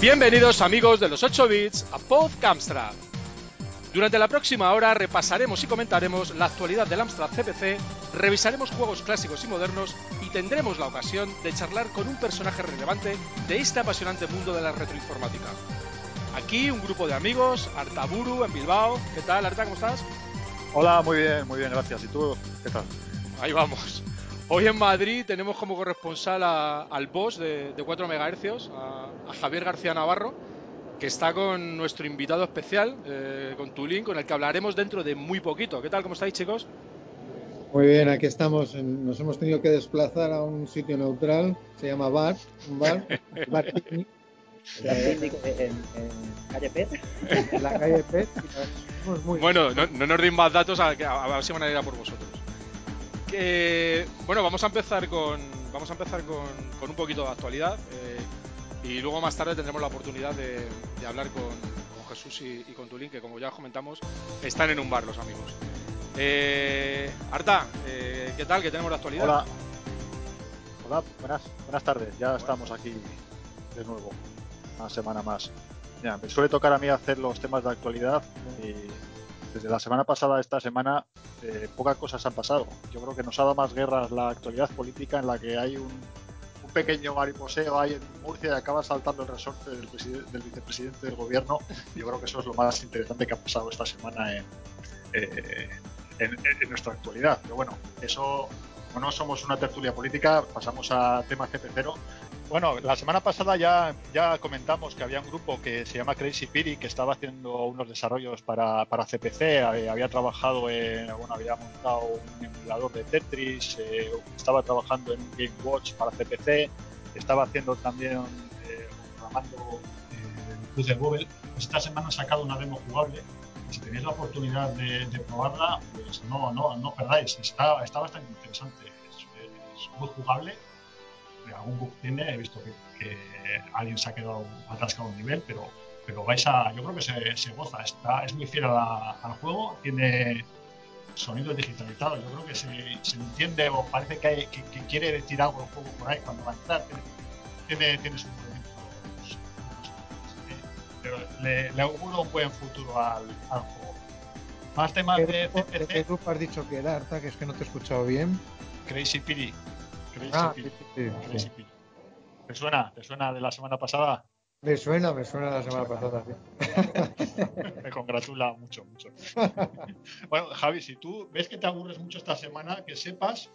Bienvenidos amigos de los 8 bits a PodCamstrad. Durante la próxima hora repasaremos y comentaremos la actualidad del Amstrad CPC, revisaremos juegos clásicos y modernos y tendremos la ocasión de charlar con un personaje relevante de este apasionante mundo de la retroinformática. Aquí un grupo de amigos, Artaburu en Bilbao. ¿Qué tal, Arta? ¿Cómo estás? Hola, muy bien, muy bien, gracias. ¿Y tú qué tal? Ahí vamos. Hoy en Madrid tenemos como corresponsal al boss de, 4 MHz, a, Javier García Navarro, que está con nuestro invitado especial, eh, con Tulín, con el que hablaremos dentro de muy poquito. ¿Qué tal? ¿Cómo estáis, chicos? Muy bien, aquí estamos. Nos hemos tenido que desplazar a un sitio neutral, se llama Bar, un bar, bar en, calle Pet. En la calle Pet. bueno, no, no, nos deis más datos a, a, ver si van a ir a por vosotros bueno, vamos a empezar con vamos a empezar con, un poquito de actualidad eh, y luego más tarde tendremos la oportunidad de, hablar con, Jesús y, con Tulín, que como ya comentamos, están en un bar los amigos. Eh, Arta, eh, ¿qué tal? ¿Qué tenemos la actualidad? Hola. Hola, buenas, buenas tardes. Ya estamos aquí de nuevo, una semana más. Ya, me suele tocar a mí hacer los temas de actualidad y desde la semana pasada a esta semana eh, pocas cosas han pasado. Yo creo que nos ha dado más guerras la actualidad política en la que hay un, pequeño mariposeo ahí en Murcia y acaba saltando el resorte del, vicepresidente del gobierno. Yo creo que eso es lo más interesante que ha pasado esta semana en, eh, nuestra actualidad. Pero bueno, eso, no somos una tertulia política, pasamos a tema CP0 bueno, la semana pasada ya, ya comentamos que había un grupo que se llama Crazy Piri que estaba haciendo unos desarrollos para, para CPC, eh, había, trabajado en, bueno, había montado un emulador de Tetris, eh, estaba trabajando en un Game Watch para CPC, estaba haciendo también, eh, programando el de Google. Esta semana han sacado una demo jugable si tenéis la oportunidad de, probarla, pues no, no, no perdáis, está, está bastante interesante, es muy jugable algún bug tiene, he visto que, alguien se ha quedado atascado un nivel, pero, pero vais a, yo creo que se, goza, está, es muy fiel al juego, tiene sonidos digitalizados, yo creo que se, se entiende o parece que, quiere decir algo el juego por ahí cuando va a entrar, tiene, tiene, sus movimientos, pero le, le, auguro un buen futuro al, al juego. Más temas de CPC. ¿Qué grupo has dicho que era, Arta? Que es que no te he escuchado bien. Crazy Piri. Ah, ¿Te suena? ¿Te suena de la semana pasada? Me suena, me suena de la semana pasada, me congratula mucho, mucho. bueno, Javi, si tú ves que te aburres mucho esta semana, que sepas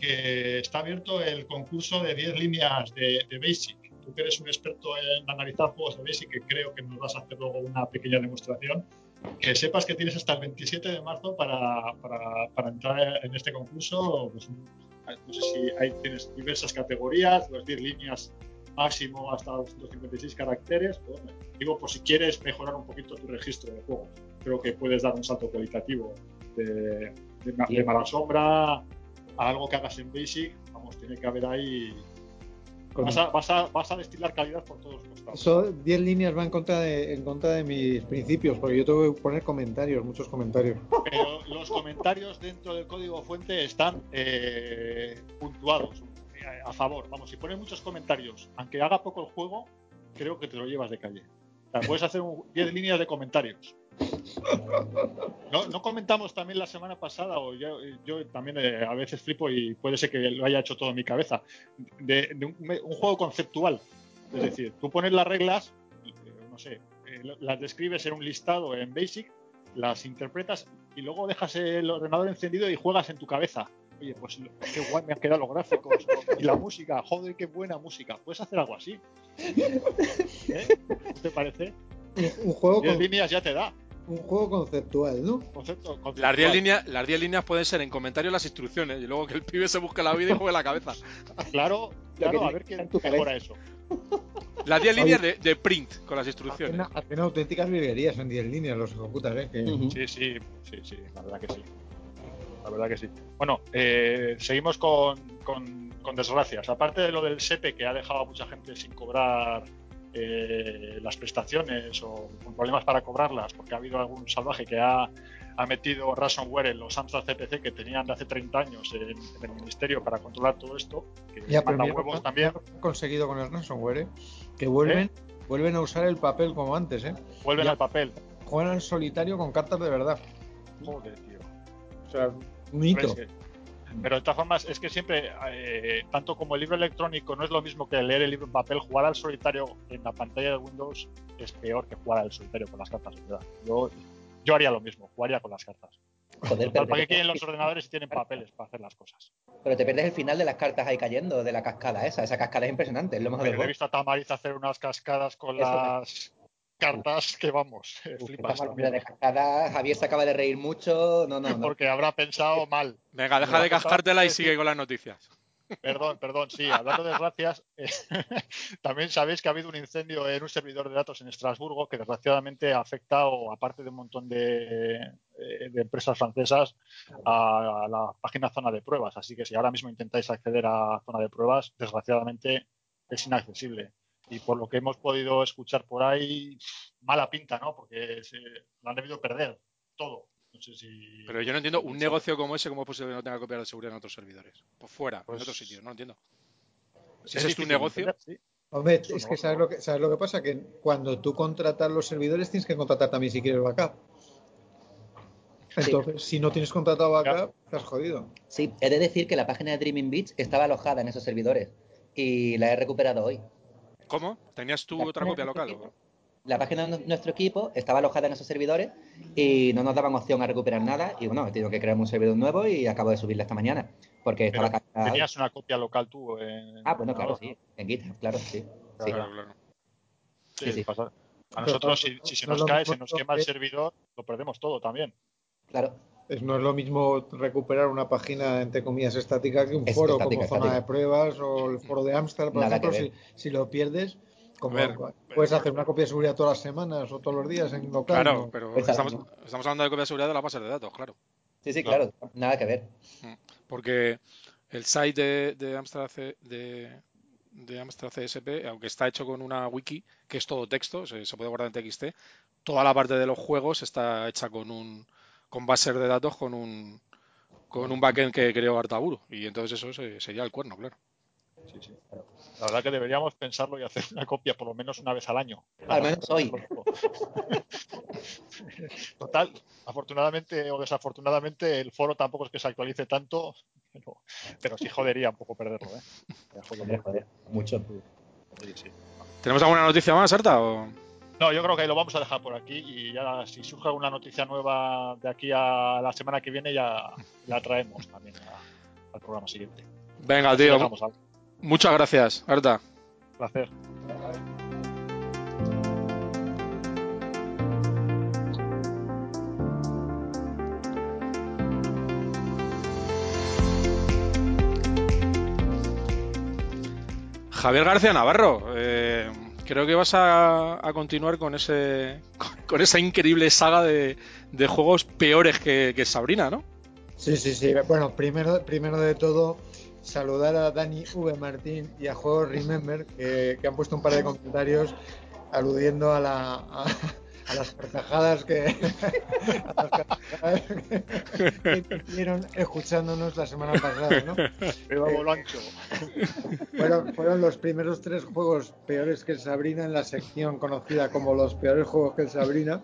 que está abierto el concurso de 10 líneas de, Basic. Tú que eres un experto en analizar juegos de Basic, que creo que nos vas a hacer luego una pequeña demostración, que sepas que tienes hasta el 27 de marzo para, para, para entrar en este concurso. Pues, no sé si hay, tienes diversas categorías, las 10 líneas máximo hasta 256 caracteres. digo, por si quieres mejorar un poquito tu registro de juego, creo que puedes dar un salto cualitativo de, de mala sombra a algo que hagas en Basic. Vamos, tiene que haber ahí Vas a, destilar calidad por todos los costados. Eso, 10 líneas va en contra, de, en contra de mis principios, porque yo tengo que poner comentarios, muchos comentarios. Pero los comentarios dentro del código fuente están eh, puntuados a favor. Vamos, si pones muchos comentarios, aunque haga poco el juego, creo que te lo llevas de calle. Puedes hacer 10 líneas de comentarios. No, comentamos también la semana pasada, o yo, también eh, a veces flipo y puede ser que lo haya hecho todo en mi cabeza, de, un, juego conceptual. Es decir, tú pones las reglas, eh, no sé, eh, las describes en un listado en Basic, las interpretas y luego dejas el ordenador encendido y juegas en tu cabeza. Oye, pues qué guay me han quedado los gráficos y la música, joder, qué buena música. ¿Puedes hacer algo así? ¿Eh? ¿Te parece? Un juego con... líneas ya te da un juego conceptual, ¿no? Las 10 líneas, las líneas pueden ser en comentarios las instrucciones y luego que el pibe se busque la vida y juegue la cabeza. claro, claro, a ver qué mejora eso. Las 10 líneas de, print con las instrucciones. Hacen, auténticas virguerías en 10 líneas los ejecutas, ¿eh? Sí, sí, sí, sí, la verdad que sí. La verdad que sí. Bueno, eh, seguimos con, con, con desgracias. Aparte de lo del SEPE que ha dejado a mucha gente sin cobrar eh, las prestaciones o con problemas para cobrarlas, porque ha habido algún salvaje que ha, ha metido ransomware en los Amstrad CPC que tenían de hace 30 años en, el ministerio para controlar todo esto, que ya, manda huevos también. conseguido con el ransomware, ¿eh? que vuelven, ¿Eh? vuelven a usar el papel como antes, ¿eh? Vuelven Ya. al papel. Juegan en solitario con cartas de verdad. Joder, tío. O sea, un hito. Es que- Pero de todas formas, es que siempre, eh, tanto como el libro electrónico no es lo mismo que leer el libro en papel, jugar al solitario en la pantalla de Windows es peor que jugar al solitario con las cartas, verdad. Yo, yo haría lo mismo, jugaría con las cartas. Joder, Total, pero, ¿Para qué te, quieren los ordenadores si tienen papeles para hacer las cosas? pero te pierdes el final de las cartas ahí cayendo, de la cascada esa. Esa cascada es impresionante, es lo mejor he visto a Tamariz hacer unas cascadas con Eso las cartas que vamos, Uf, flipas de cascada, Javier se acaba de reír mucho. No, no, no. Porque habrá pensado mal. Venga, deja de cascártela y sigue con las noticias. Perdón, perdón, sí, hablando de desgracias, eh, también sabéis que ha habido un incendio en un servidor de datos en Estrasburgo que desgraciadamente ha afectado, aparte de un montón de, eh, de empresas francesas, a la página zona de pruebas. Así que si ahora mismo intentáis acceder a zona de pruebas, desgraciadamente es inaccesible. Y por lo que hemos podido escuchar por ahí, mala pinta, ¿no? Porque se, lo han debido perder todo. No sé si. Pero yo no entiendo un negocio como ese, ¿cómo es posible que no tenga copias de seguridad en otros servidores? Pues fuera, Pues- en otros sitios, no lo entiendo. Si es ese es tu negocio, sí. Hombre, Es que sabes lo que, sabes lo que pasa, que cuando tú contratas los servidores tienes que contratar también si quieres backup. Entonces, si no tienes contratado backup, estás jodido. Sí, he de decir que la página de Dreaming Beach estaba alojada en esos servidores y la he recuperado hoy. ¿Cómo? ¿Tenías tú La otra página copia de local? nuestro o? equipo- La página de nuestro equipo estaba alojada en esos servidores y no nos daban opción a recuperar nada. Y bueno, he tenido que crear un servidor nuevo y acabo de subirla esta mañana. Porque estaba cargada tenías una copia local tú en. Ah, bueno, claro, sí. En GitHub, claro, sí. Sí. Claro, claro. Sí, Sí, sí. pasa. A nosotros, si, si se nos No cae, se nos quema el servidor, lo perdemos todo también. Claro. Es- no es lo mismo recuperar una página, entre comillas, estática que un Es foro estática, como zona de pruebas o el foro de Amsterdam, por Nada ejemplo. Si, lo pierdes, como ver, puedes hacer una copia de seguridad todas las semanas o todos los días en local. Claro, ¿no? pero estamos, hablando de copia de seguridad de las bases de datos, claro. Sí, sí, Claro. claro. Nada que ver. Porque el site de, de Amstrad C- de, de Amstrad CSP, aunque está hecho con una wiki, que es todo texto, se, se puede guardar en TXT, toda la parte de los juegos está hecha con un con bases de datos con un con un backend que creó Artaburu y entonces eso se- sería el cuerno, claro. Sí, sí. La verdad que deberíamos pensarlo y hacer una copia por lo menos una vez al año. Al menos hoy. Total, afortunadamente o desafortunadamente el foro tampoco es que se actualice tanto, pero, pero sí jodería un poco perderlo. ¿eh? Me jodería. Joder, joder, mucho. Sí, sí. ¿Tenemos alguna noticia más, Arta? o? No, yo creo que lo vamos a dejar por aquí y ya si surge alguna noticia nueva de aquí a la semana que viene ya la traemos también a- al programa siguiente. Venga, tío. Muchas gracias, Arta. Placer. Javier García Navarro, creo que vas a, a continuar con ese con, esa increíble saga de, de juegos peores que, Sabrina, ¿no? Sí, sí, sí. Bueno, primero, primero de todo, saludar a Dani V. Martín y a Juegos Remember, que, han puesto un par de comentarios aludiendo a, la, a las carcajadas que, a las carcajadas que, que hicieron escuchándonos la semana pasada, ¿no? Bolancho. Fueron, fueron los primeros tres juegos peores que el Sabrina en la sección conocida como los peores juegos que el Sabrina.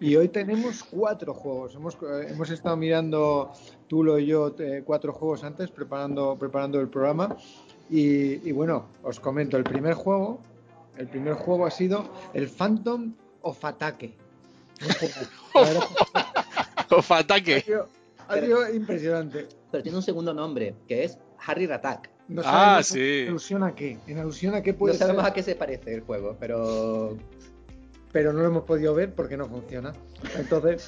Y hoy tenemos cuatro juegos. Hemos, eh, hemos estado mirando, Tulo y yo, eh, cuatro juegos antes, preparando, preparando el programa. Y, y bueno, os comento, el primer juego, el primer juego ha sido el Phantom of Ataque. Un juego- la verdad, Of ha ataque. sido- ha sido impresionante. Pero tiene un segundo nombre, que es Harry Ratak. No Ah, sabemos sí. En alusión a qué. En alusión a qué No puede sabemos ser. a qué se parece el juego, pero pero no lo hemos podido ver porque no funciona. Entonces,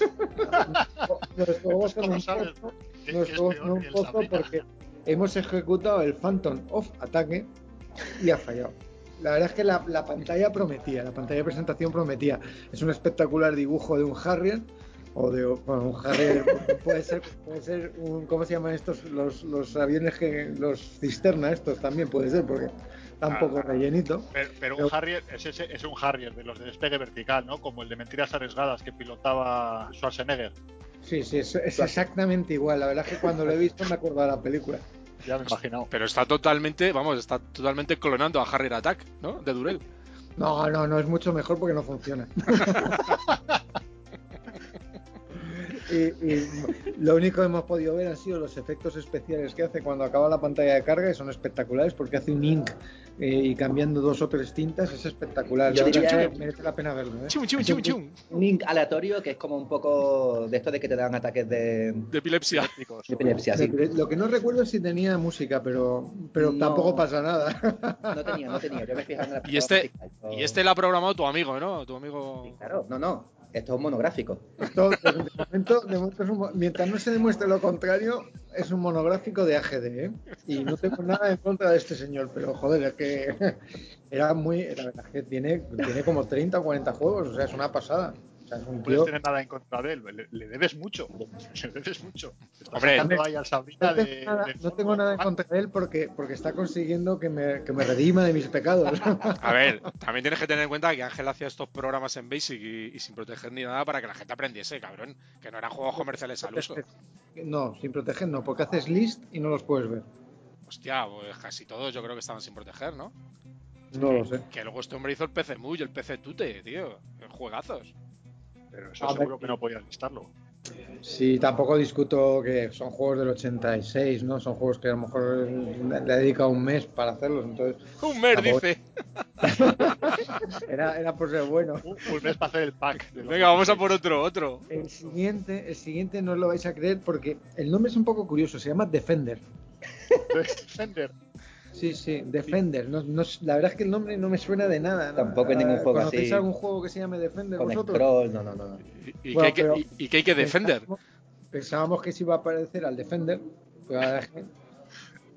los juegos son ¿Cómo un pozo, peor son un pozo porque hemos ejecutado el Phantom of Ataque y ha fallado. La verdad es que la, la pantalla prometía, la pantalla de presentación prometía. Es un espectacular dibujo de un Harrier o de bueno, un Harrier puede ser puede ser un ¿cómo se llaman estos los, los aviones que los cisterna estos también puede ser porque está un poco Ah, rellenito. Pero, pero un Harrier es, ese- es un Harrier de los de despegue vertical, ¿no? Como el de Mentiras Arriesgadas que pilotaba Schwarzenegger. Sí, sí, es, es exactamente igual. La verdad es que cuando lo he visto me acuerdo de la película. Ya me he imaginado. Pero está totalmente, vamos, está totalmente clonando a Harry Attack, ¿no? De Durel. No, no, no es mucho mejor porque no funciona. y, y lo único que hemos podido ver han sido los efectos especiales que hace cuando acaba la pantalla de carga y son espectaculares porque hace un ink eh, y cambiando dos o tres tintas es espectacular. Yo diría- que merece la pena verlo. ¿eh? Chum, chum, chum, chum. Un link aleatorio que es como un poco de esto de que te dan ataques de, De epilepsia. Chicos, de epilepsia. sí. Lo que no recuerdo es si tenía música, pero, pero No. tampoco pasa nada. No tenía, no tenía. Yo me fijaba en la Y este, música, y este lo ha programado tu amigo, ¿no? Tu amigo. Claro, no, no. Esto es un monográfico. Esto, de, momento, es un mientras no se demuestre lo contrario, es un monográfico de AGD, ¿eh? Y no tengo nada en contra de este señor, pero joder, es que era muy. La verdad es que tiene, tiene como 30 o 40 juegos, o sea, es una pasada. O sea, no puedes tener nada en contra de él. Le, le debes mucho. Le debes mucho. Estás Hombre. sacando ahí al Sabrina No tengo, de- nada, de no tengo nada en contra de él porque, porque está consiguiendo que me, que me redima de mis pecados. A ver, también tienes que tener en cuenta que Ángel hacía estos programas en Basic y, y sin proteger ni nada para que la gente aprendiese, cabrón. Que no eran juegos comerciales al uso. No, sin proteger no, porque haces list y no los puedes ver. Hostia, pues casi todos yo creo que estaban sin proteger, ¿no? No lo sé. Que luego este hombre hizo el PC Muy y el PC Tute, tío. Juegazos. Pero eso A ver. seguro que no podías listarlo. Sí, tampoco discuto que son juegos del 86, ¿no? Son juegos que a lo mejor le he dedicado un mes para hacerlos, entonces Un mes, Tampoco- dice. era, era por ser bueno. Un, un mes para hacer el pack. Venga, vamos a por otro, otro. El siguiente, el siguiente no lo vais a creer porque el nombre es un poco curioso, se llama Defender. Defender. Sí, sí, Defender. No, no- la verdad es que el nombre no me suena de nada. ¿no? Tampoco hay ningún Ah, juego ¿Conocéis así. algún juego que se llame Defender Con vosotros? scroll, no, no, no. no. ¿Y, y Bueno, que hay que, pero- y- y que hay que defender? Pensábamos, pensábamos que se iba a parecer al Defender, pero la verdad es que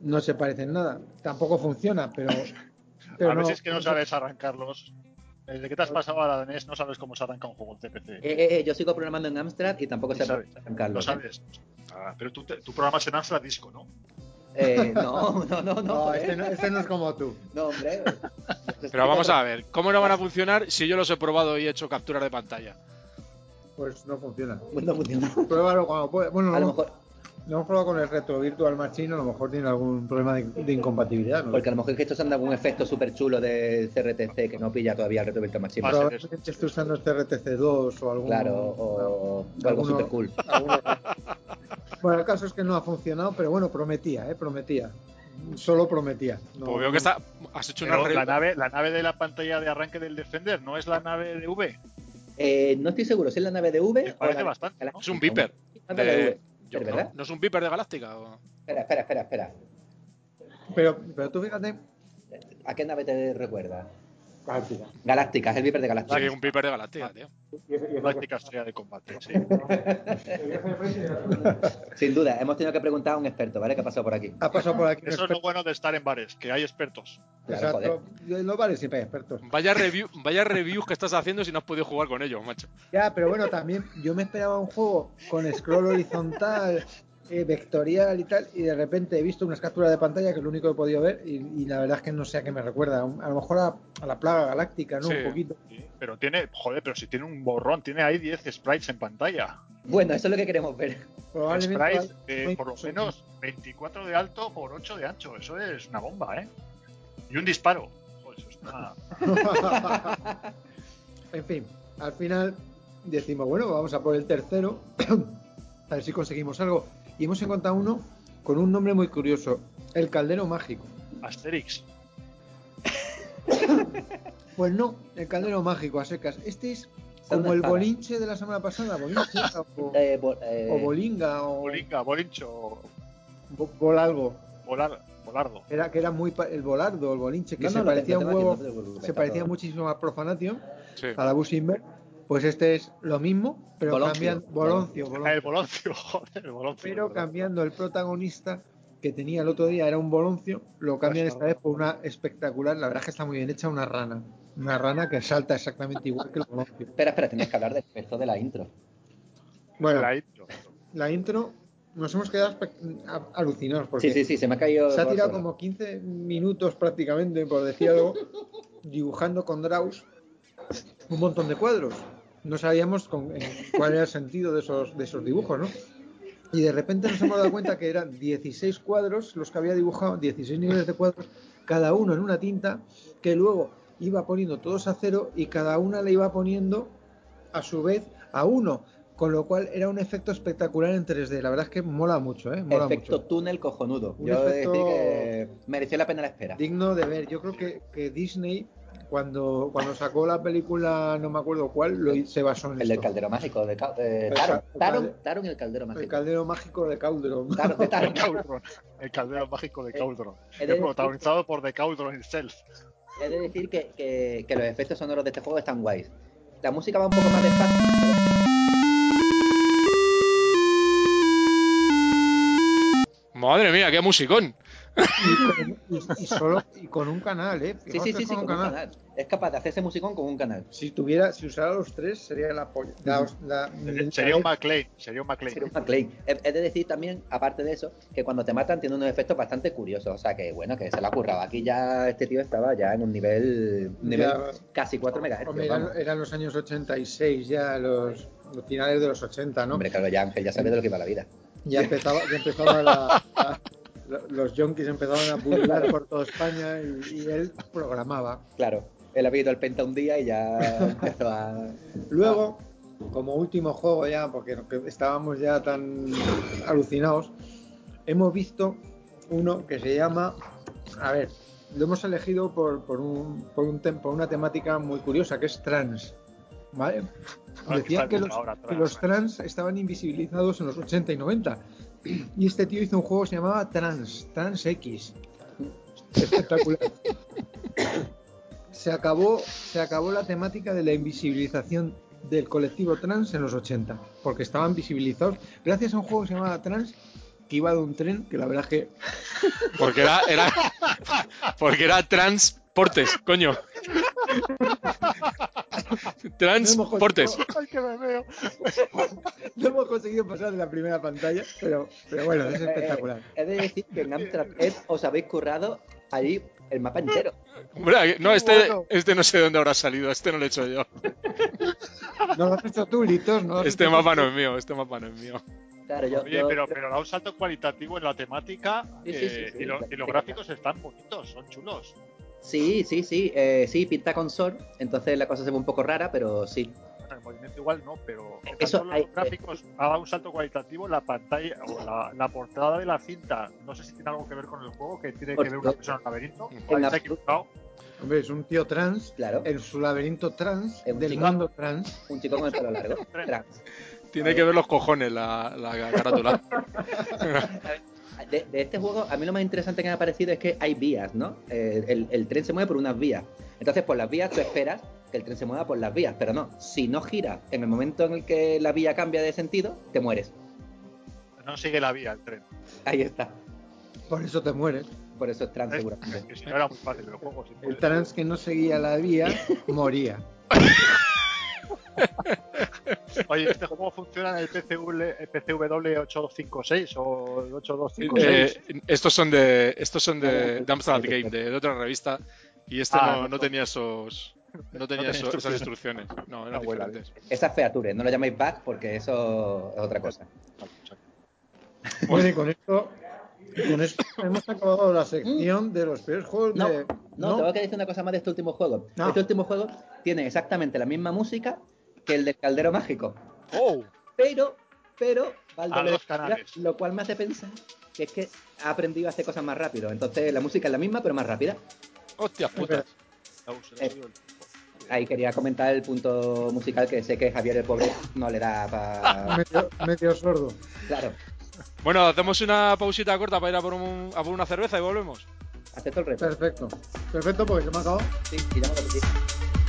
no se parece en nada. Tampoco funciona, pero. pero a veces es que no sabes arrancarlos. Desde que te has pasado a la NES no sabes cómo se arranca un juego en CPC. Eh, eh, eh, yo sigo programando en Amstrad y tampoco sé sabes. arrancarlo. No sabes. Ah, pero tú, te- tú programas en Amstrad Disco, ¿no? Eh, no, no, no, no. No, este no, este no es como tú. No, hombre. Pero vamos a ver, ¿cómo no van a funcionar si yo los he probado y he hecho capturas de pantalla? Pues no funciona. No funciona. Pruébalo cuando puedas. Bueno, A lo no, mejor, no hemos probado con el Retro Virtual Machine, a lo mejor tiene algún problema de, de incompatibilidad. ¿no? porque a lo mejor es que estos han dado algún efecto súper chulo de CRTC que no pilla todavía el Retro Virtual Machine. Probablemente esté usando este RTC2 o algún. Claro, o, o algo alguno- súper cool. alguno- Bueno, el caso es que no ha funcionado, pero bueno, prometía, ¿eh? Prometía. Solo prometía. No- Pues veo que está, has hecho una la, nave, la nave de la pantalla de arranque del Defender no es la nave de V. Eh, no estoy seguro si es la nave de V Me o parece la- bastante. Es un Viper. De de- V. yo- ¿Es verdad? ¿No es un Viper de Galáctica? o? Espera, espera, espera, espera. Pero, pero tú fíjate. ¿A qué nave te recuerda? Galáctica. Galáctica, es el Viper de Sí, Galáctica. un Viper de Galáctica, tío. Práctica estrella de combate. Sí. Sin duda, hemos tenido que preguntar a un experto, ¿vale? ¿Qué ha pasado por aquí? Ha pasado por aquí. Eso es lo bueno de estar en bares, que hay expertos. Claro, joder. Exacto. En los bares siempre hay expertos. Vaya, review, vaya reviews que estás haciendo si no has podido jugar con ellos, macho. Ya, pero bueno, también yo me esperaba un juego con scroll horizontal, eh, vectorial y tal, y de repente he visto unas capturas de pantalla que es lo único que he podido ver, y, y la verdad es que no sé a qué me recuerda. A lo mejor a, a la plaga galáctica, ¿no? Sí. Un poquito. Sí, Pero tiene, joder, pero si tiene un borrón, tiene ahí 10 sprites en pantalla. Bueno, eso es lo que queremos ver. Probablemente. Sprites de por lo menos 24 de alto por 8 de ancho. Eso es una bomba, ¿eh? Y un disparo. Joder, eso es una- en fin, al final decimos, bueno, vamos a por el tercero, a ver si conseguimos algo. Y hemos encontrado uno con un nombre muy curioso, el caldero mágico. Asterix. Pues no, el caldero mágico a secas. Este es como el bolinche de la semana pasada, bolinche o, Eh, bo- eh, o bolinga o Bolinga, bolincho, bo- bolalgo. volar, volardo. Era que era muy el volardo, el bolinche, que no, se no, parecía un huevo, se parecía muchísimo a Profanation, Sí. a la Busimber. Pues este es lo mismo, pero Boloncio. cambiando Boloncio, Boloncio. el boloncio, joder, el boloncio. pero cambiando el protagonista que tenía el otro día era un boloncio, lo cambian esta vez por una espectacular, la verdad es que está muy bien hecha, una rana. Una rana que salta exactamente igual que el boloncio. Espera, espera, tenías que hablar del efecto de la intro. Bueno, La intro. la intro nos hemos quedado alucinados porque Sí, sí, sí, se me ha caído. se ha tirado como 15 minutos prácticamente, por decir algo, dibujando con Draus un montón de cuadros. No sabíamos con- eh, cuál era el sentido de esos, de esos dibujos, ¿no? Y de repente nos hemos dado cuenta que eran 16 cuadros los que había dibujado, 16 niveles de cuadros, cada uno en una tinta, que luego iba poniendo todos a cero y cada una le iba poniendo a su vez a uno. Con lo cual era un efecto espectacular en 3D. La verdad es que mola mucho, ¿eh? Mola Efecto mucho. túnel cojonudo. Un Yo efecto- decir que mereció la pena la espera. Digno de ver. Yo creo que, que Disney, cuando, cuando sacó la película, no me acuerdo cuál, lo, se basó en El del esto. caldero mágico de eh, El Taron, Taron, el- Taron y el caldero El mágico. caldero mágico de Cauldron. Taron, de Taron. Cauldron, el caldero mágico de Cauldron. He de decir- protagonizado por The Cauldron himself. He de decir que, que- que los efectos sonoros de este juego están guays. La música va un poco más despacio. Madre mía, qué musicón. Y, con, y- y solo y con un canal, ¿eh? Sí, Fijaos sí, sí, es sí, con con un canal. Es capaz de hacerse musicón con un canal. Si tuviera, si usara los tres, sería la polla. La- la- Sería un la- McLean, sería un McLean. Sería un McLean. He, he de decir también, aparte de eso, que cuando te matan tiene unos efectos bastante curiosos. O sea que bueno, que se la ha currado. Aquí ya este tío estaba ya en un nivel, un nivel Ya. casi 4 MHz. Hombre, eran, eran los años 86 ya, los, los finales de los 80, ¿no? Hombre, claro, ya Ángel ya sabe de lo que va la vida. Ya empezaba, ya empezaba la, la- los yonkis empezaban a burlar por toda España y, y él programaba. Claro, él había ido al Penta un día y ya empezó a. Luego, como último juego ya, porque estábamos ya tan alucinados, hemos visto uno que se llama, a ver, lo hemos elegido por, por, un, por, un tem- por una temática muy curiosa, que es trans. ¿Vale? Decían que los, que trans, los trans estaban invisibilizados en los 80 y 90. Y este tío hizo un juego que se llamaba Trans, Trans X. Espectacular. Se acabó, se acabó la temática de la invisibilización del colectivo trans en los 80, porque estaban visibilizados gracias a un juego que se llamaba Trans, que iba de un tren, que la verdad es que Porque era, porque era transportes, coño. Transportes. Ay, que me veo. no hemos conseguido pasar de la primera pantalla, pero, pero bueno, es espectacular. He de decir que en Amstrad Ed os habéis currado allí el mapa entero. Hombre, no, este, Bueno. este no sé de dónde habrá salido, este no lo he hecho yo. No lo has hecho tú, Litos, no Este hecho mapa tú. no es mío, este mapa no es mío. Claro, yo. Oye, yo- pero, pero da un salto cualitativo en la temática Sí, sí, eh, sí, sí, y, lo- la- y los gráficos están bonitos, son chulos. Sí, sí, sí. eh, sí, pinta con sol. Entonces la cosa se ve un poco rara, pero sí. Bueno, el movimiento igual no, pero Eh, Eso los hay- gráficos ha dado un salto cualitativo la pantalla o la, la portada de la cinta. No sé si tiene algo que ver con el juego, que tiene que ver una persona en laberinto. En se ha equivocado. Hombre, es un tío trans Claro. en su laberinto trans Es un del chico. mundo trans. Un chico con el pelo largo. Trans. Tiene que ver los cojones la, la carátula. De, de este juego, a mí lo más interesante que me ha parecido es que hay vías, ¿no? Eh, el, el tren se mueve por unas vías. Entonces, por las vías tú esperas que el tren se mueva por las vías, pero no. Si no gira en el momento en el que la vía cambia de sentido, te mueres. No sigue la vía el tren. Ahí está. Por eso te mueres. Por eso es trans, Es- seguramente. que si no era muy fácil el juego. si El trans que no seguía la vía moría. Oye, ¿este juego funciona en el PCW, el PCW 8256 o el 8256? Eh, estos son de estos son de, de Amstrad Game, de, de otra revista, y este Ah, no, no, no tenía esos no tenía tenía eso- esas instrucciones. No, eran Abuela, diferentes. Esas featuras, no lo llaméis bug porque eso es otra cosa. Bueno, y con esto, con esto hemos acabado la sección de los peores juegos No, de. No, tengo que decir una cosa más de este último juego. No. Este último juego tiene exactamente la misma música que el del Caldero Mágico. ¡Oh! Pero, pero, va al A doble dos de velocidad, canales. lo cual me hace pensar que es que ha aprendido a hacer cosas más rápido. Entonces la música es la misma, pero más rápida. Hostias putas. Eh. Ahí quería comentar el punto musical que sé que Javier el pobre no le da para... Medio, medio sordo. claro, Bueno, hacemos una pausita corta para ir a por, un- a por una cerveza y volvemos. acepto el reto. Perfecto. Perfecto, porque se me ha acabado. Sí, y ya me lo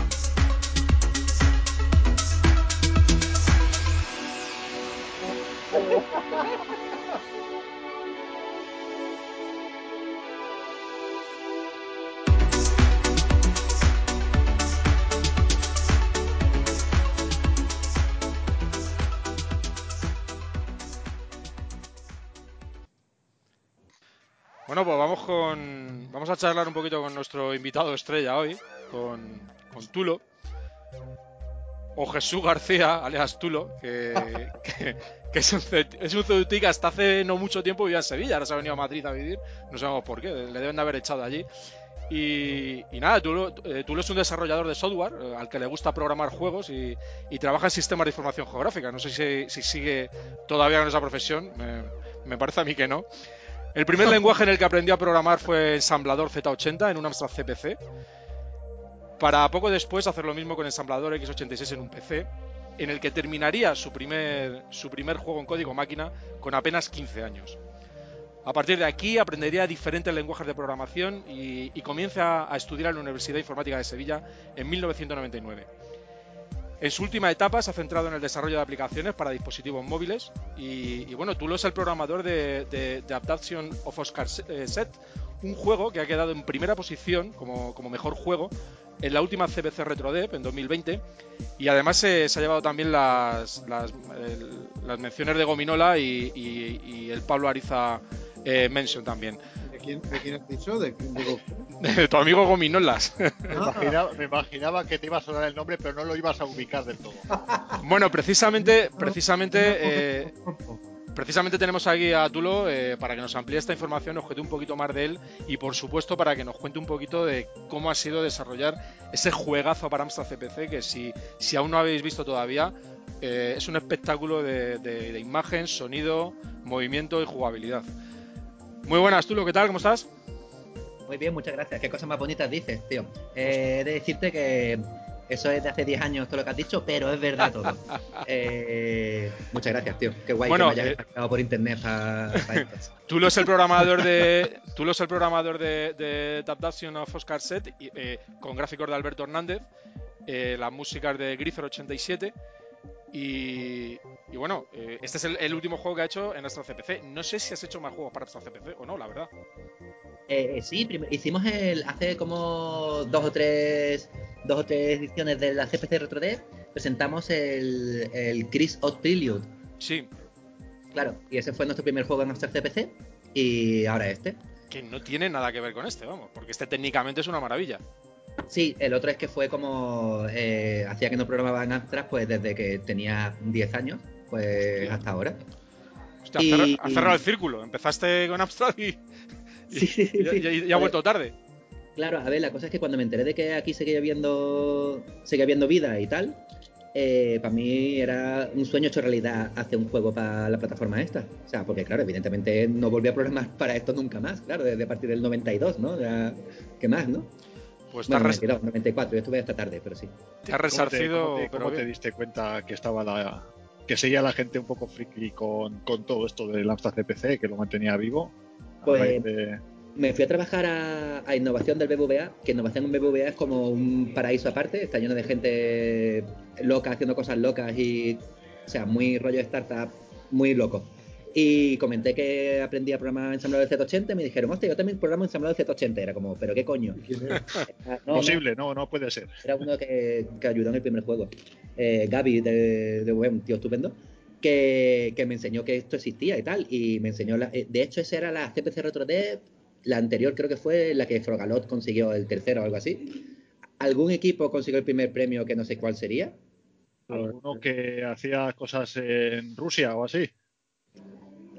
Bueno, pues vamos con. Vamos a charlar un poquito con nuestro invitado estrella hoy, con, con Tulo. O Jesús García, alias Tulo, que, que- que es un, es un que hasta hace no mucho tiempo vivía en Sevilla, ahora se ha venido a Madrid a vivir, no sabemos por qué, le deben de haber echado allí. Y, nada, tú, eh, tú, eres un desarrollador de software eh, al que le gusta programar juegos y, trabaja en sistemas de información geográfica. No sé si, sigue todavía en esa profesión, me, parece a mí que no. El primer lenguaje en el que aprendió a programar fue ensamblador Z80 en un Amstrad CPC. Para poco después hacer lo mismo con ensamblador X86 en un PC, en el que terminaría su primer, su primer juego en código máquina con apenas 15 años. A partir de aquí aprendería diferentes lenguajes de programación y, comienza a estudiar en la Universidad Informática de Sevilla en 1999. En su última etapa se ha centrado en el desarrollo de aplicaciones para dispositivos móviles y, bueno, Tulo es el programador de, de, Adaptation of Oscar eh, Set, un juego que ha quedado en primera posición como, mejor juego en la última CBC RetroDev en 2020 y además se, ha llevado también las, las, menciones de Gominola y, y el Pablo Ariza eh, Mention también. ¿De quién, has dicho? ¿De, tu amigo Gominolas. Me imaginaba, que te iba a sonar el nombre, pero no lo ibas a ubicar del todo. Bueno, precisamente, precisamente, eh, precisamente tenemos aquí a Tulo eh, para que nos amplíe esta información, nos cuente un poquito más de él y, por supuesto, para que nos cuente un poquito de cómo ha sido desarrollar ese juegazo para Amstrad CPC, que si, si aún no habéis visto todavía, es un espectáculo de imagen, sonido, movimiento y jugabilidad. Muy buenas, Tulo, ¿qué tal? ¿Cómo estás? Muy bien, muchas gracias. Qué cosas más bonitas dices, tío. Eh, he de decirte que eso es de hace 10 años todo lo que has dicho, pero es verdad todo. Eh, muchas gracias, tío. Qué guay bueno, que me hayas eh, por internet para, Tulo es el programador de Tulo es el programador de, de Adaptation of Oscar Set con gráficos de Alberto Hernández, las músicas de Griffer 87 y, bueno, eh, este es el, último juego que ha hecho en Astro CPC. No sé si has hecho más juegos para Astro CPC o no, la verdad. Eh, sí, hicimos el hace como dos o tres dos o tres ediciones de la CPC Retro presentamos el, el Chris Odd Prelude. Sí. Claro, y ese fue nuestro primer juego en Astro CPC y ahora este. Que no tiene nada que ver con este, vamos, porque este técnicamente es una maravilla. Sí, el otro es que fue como eh, hacía que no programaba en Amstrad pues desde que tenía 10 años, pues hasta ahora. Hostia, y, has cerrado el círculo. Empezaste con Amstrad y, y, ha vuelto tarde. Claro, a ver, la cosa es que cuando me enteré de que aquí seguía habiendo, seguía habiendo vida y tal, eh, para mí era un sueño hecho realidad hacer un juego para la plataforma esta. O sea, porque claro, evidentemente no volví a programar para esto nunca más, claro, desde a partir del 92, ¿no? ¿Qué más, no? Pues bueno, 92, 94, yo estuve esta tarde, pero sí. Te ha resarcido. ¿Cómo te, diste cuenta que estaba la, que seguía la gente un poco friki con, con todo esto del Amstrad CPC, que lo mantenía vivo? Pues me fui a trabajar a, innovación del BBVA, que innovación en BBVA es como un paraíso aparte, está lleno de gente loca haciendo cosas locas y, o sea, muy rollo de startup, muy loco. Y comenté que aprendí a programar ensamblador de Z80 y me dijeron, hostia, yo también programo ensamblador de Z80. Era como, ¿pero qué coño? Posible, no, no puede ser. Era uno que, que ayudó en el primer juego. Eh, Gaby, de, de un tío estupendo, que, que, me enseñó que esto existía y tal. Y me enseñó, la, eh, de hecho, esa era la CPC RetroDev. La anterior creo que fue la que Frogalot consiguió el tercero o algo así. ¿Algún equipo consiguió el primer premio que no sé cuál sería? ¿Alguno que hacía cosas en Rusia o así?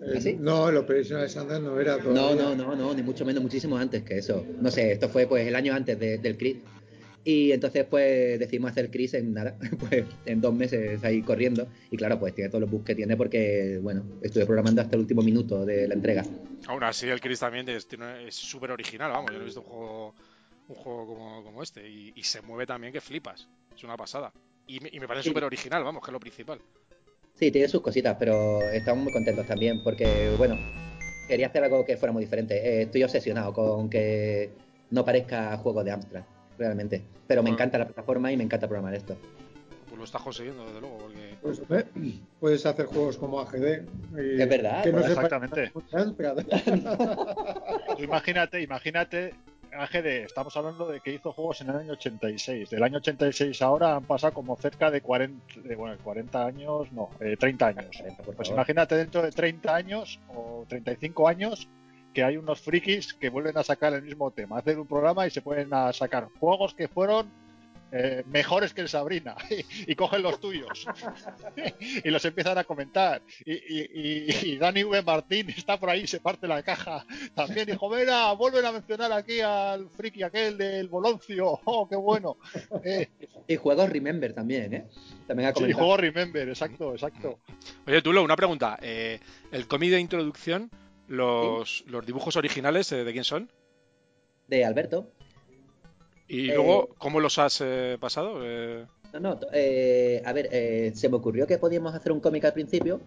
Eh, no, el Operational Standard no era No, no, no, no, ni mucho menos, muchísimo antes que eso. No sé, esto fue pues el año antes del CRIS. Y entonces pues decidimos hacer CRIS en nada, pues en dos meses ahí corriendo. Y claro, pues tiene todos los bugs que tiene porque, bueno, estuve programando hasta el último minuto de la entrega. Aún así el CRIS también es súper original, vamos, yo no he visto un juego, un juego como, este. Y, se mueve también que flipas, es una pasada. Y me, y me parece súper original, vamos, que es lo principal. Sí, tiene sus cositas, pero estamos muy contentos también porque, bueno, quería hacer algo que fuera muy diferente. Eh, estoy obsesionado con que no parezca juego de Amstrad, realmente. Pero me encanta la plataforma y me encanta programar esto. Pues lo estás consiguiendo, desde luego. Porque... Pues, eh, puedes hacer juegos como AGD. es verdad. Que no exactamente. imagínate, imagínate AGD, estamos hablando de que hizo juegos en el año 86. Del año 86 ahora han pasado como cerca de 40, bueno, 40 años, no, 30 eh, años. Pues imagínate dentro de 30 años o 35 años que hay unos frikis que vuelven a sacar el mismo tema, hacer un programa y se pueden a sacar juegos que fueron eh, mejores que el Sabrina y, cogen los tuyos y los empiezan a comentar. Y, Dani V. Martín está por ahí, se parte la caja también. Dijo, mira, vuelven a mencionar aquí al friki aquel del Boloncio. ¡Oh, qué bueno! Eh. Y juegos Remember también, ¿eh? También ha sí, juegos Remember, exacto, exacto. Oye, Tulo, una pregunta. Eh, el cómic de introducción, los, los dibujos originales, ¿de quién son? De Alberto. ¿Y luego cómo los has eh, pasado? Eh... No, no, eh, a ver, eh, se me ocurrió que podíamos hacer un cómic al principio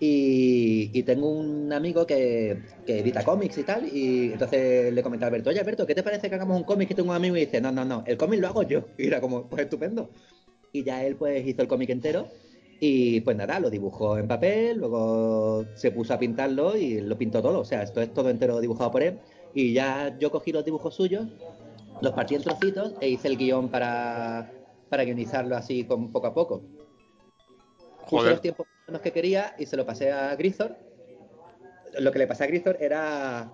y, tengo un amigo que, edita cómics y tal, y entonces le comenté a Alberto, oye Alberto, ¿qué te parece que hagamos un cómic que tengo un amigo? Y dice, no, no, no, el cómic lo hago yo. Y era como, pues estupendo. Y ya él pues hizo el cómic entero y pues nada, lo dibujó en papel, luego se puso a pintarlo y lo pintó todo, o sea, esto es todo entero dibujado por él. Y ya yo cogí los dibujos suyos los partí en trocitos e hice el guion para, para guionizarlo así con poco a poco. Puse los tiempos que quería y se lo pasé a Grisor. Lo que le pasé a Grisor era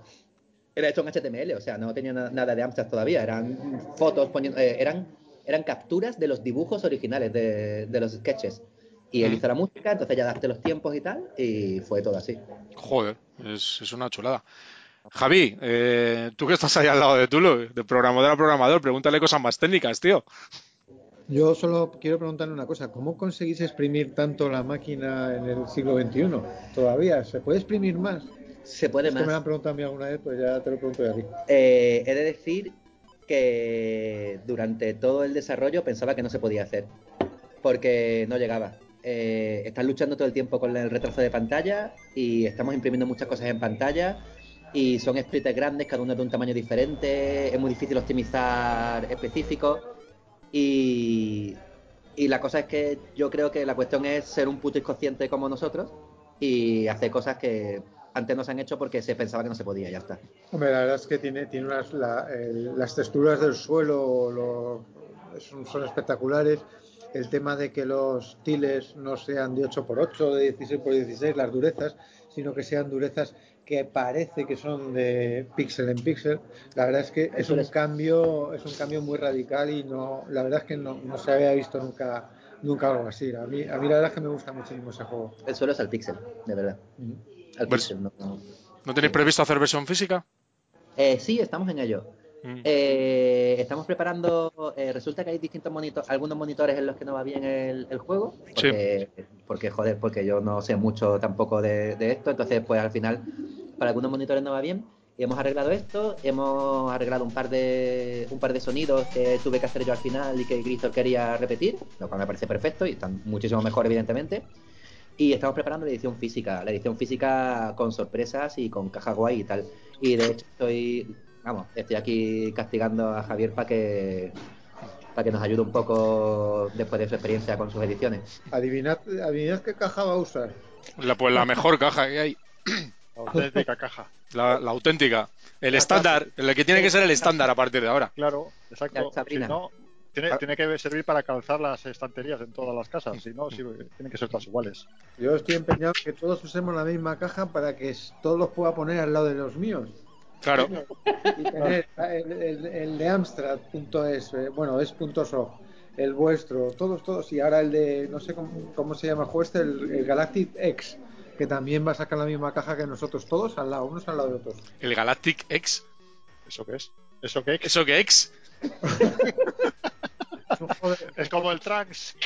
era hecho en HTML, o sea, no tenía nada de Amstrad todavía, eran fotos, poniendo, eh, eran, eran capturas de los dibujos originales de, de los sketches. Y él hizo la música, entonces ya daste los tiempos y tal, y fue todo así. Joder, es, es una chulada. Javi, eh, tú que estás ahí al lado de Tulo, de programador a programador, pregúntale cosas más técnicas, tío. Yo solo quiero preguntarle una cosa, ¿cómo conseguís exprimir tanto la máquina en el siglo XXI? ¿Todavía? ¿Se puede exprimir más? Se puede más. me han preguntado a mí alguna vez, pues ya te lo pregunto a ti. Eh, he de decir que durante todo el desarrollo pensaba que no se podía hacer, porque no llegaba. Eh, están luchando todo el tiempo con el retraso de pantalla y estamos imprimiendo muchas cosas en pantalla y son sprites grandes, cada uno de un tamaño diferente, es muy difícil optimizar específicos y, y la cosa es que yo creo que la cuestión es ser un puto inconsciente como nosotros y hacer cosas que antes no se han hecho porque se pensaba que no se podía, ya está. Hombre, la verdad es que tiene, tiene unas, las texturas del suelo son, son, espectaculares. El tema de que los tiles no sean de 8x8, de 16x16, las durezas, sino que sean durezas que parece que son de píxel en píxel. La verdad es que es un cambio, es un cambio muy radical y no, la verdad es que no, se había visto nunca, nunca algo así. A mí, a mí la verdad es que me gusta muchísimo ese juego. El suelo es al píxel, de verdad. Al pues, píxel, no, tenéis previsto hacer versión física? Eh, sí, estamos en ello. Mm. Eh, estamos preparando. Eh, resulta que hay distintos monitores, algunos monitores en los que no va bien el, juego. Porque, porque, joder, porque yo no sé mucho tampoco de, esto. Entonces, pues al final, para algunos monitores no va bien. Y hemos arreglado esto, hemos arreglado un par de un par de sonidos que tuve que hacer yo al final y que Gristor quería repetir, lo cual me parece perfecto y están muchísimo mejor, evidentemente. Y estamos preparando la edición física, la edición física con sorpresas y con caja guay y tal. Y de hecho estoy vamos, estoy aquí castigando a Javier para que para que nos ayude un poco después de su experiencia con sus ediciones. Adivinad, adivinad qué caja va a usar. La, pues la mejor caja que hay. La auténtica caja. La, auténtica. El estándar, el que tiene que ser el estándar a partir de ahora. Claro, exacto. Si no, tiene, tiene, que servir para calzar las estanterías en todas las casas, si no, tienen que ser todas iguales. Yo estoy empeñado en que todos usemos la misma caja para que todos los pueda poner al lado de los míos. Claro. Y tener el, de Amstrad.es, eh, bueno, es el vuestro, todos, todos. Y ahora el de, no sé cómo, se llama el juez, el, Galactic X, que también va a sacar la misma caja que nosotros, todos al lado, unos al lado de otros. ¿El Galactic X? ¿Eso qué es? ¿Eso qué es? ¿Eso qué es? es como el Trunks.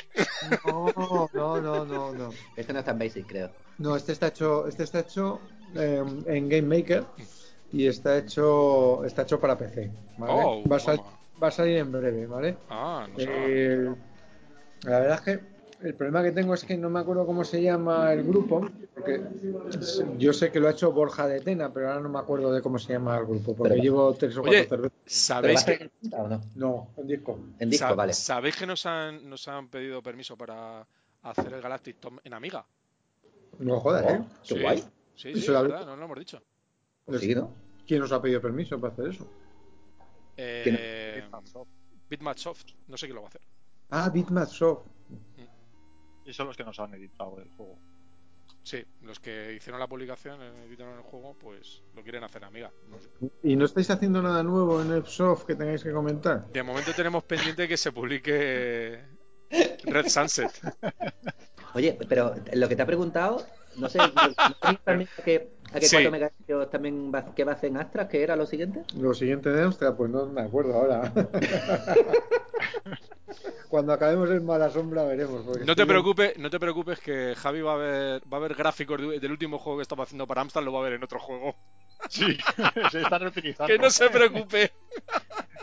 No, no, no, no, no. Este no está en Basic, creo. No, este está hecho, este está hecho eh, en Game Maker y está hecho está hecho para PC. Oh, va, a salir en breve, ¿vale? Ah, no sé. la verdad es que el problema que tengo es que no me acuerdo cómo se llama el grupo, porque yo sé que lo ha hecho Borja de Tena, pero ahora no me acuerdo de cómo se llama el grupo, porque llevo tres o cuatro cervezas. ¿Sabéis que... no? No, en disco. En disco, vale. ¿Sabéis que nos han, nos han pedido permiso para hacer el Galactic Tom en Amiga? No jodas, ¿eh? Qué guay. Sí, sí, verdad, no lo hemos dicho. ¿Quién nos ha pedido permiso para hacer eso? Eh, Bitmatsoft. No sé quién lo va a hacer. Ah, Bitmatsoft. Y son los que nos han editado el juego. Sí, los que hicieron la publicación, eh, editaron el juego, pues lo quieren hacer amiga. No sé. ¿Y no estáis haciendo nada nuevo en el soft que tengáis que comentar? De momento tenemos pendiente que se publique Red Sunset. Oye, pero lo que te ha preguntado, no sé, ¿no- no que, a que Sí. 4 megahercios también va, que va a hacer en Astra, que era lo siguiente? Lo siguiente de Amstrad, pues no me acuerdo ahora. Cuando acabemos en mala sombra veremos. No te preocupes, no te preocupes que Javi va a ver, va a ver gráficos de- del último juego que estaba haciendo para Amstrad, lo va a ver en otro juego. Sí, se están reutilizando. Que no se preocupe.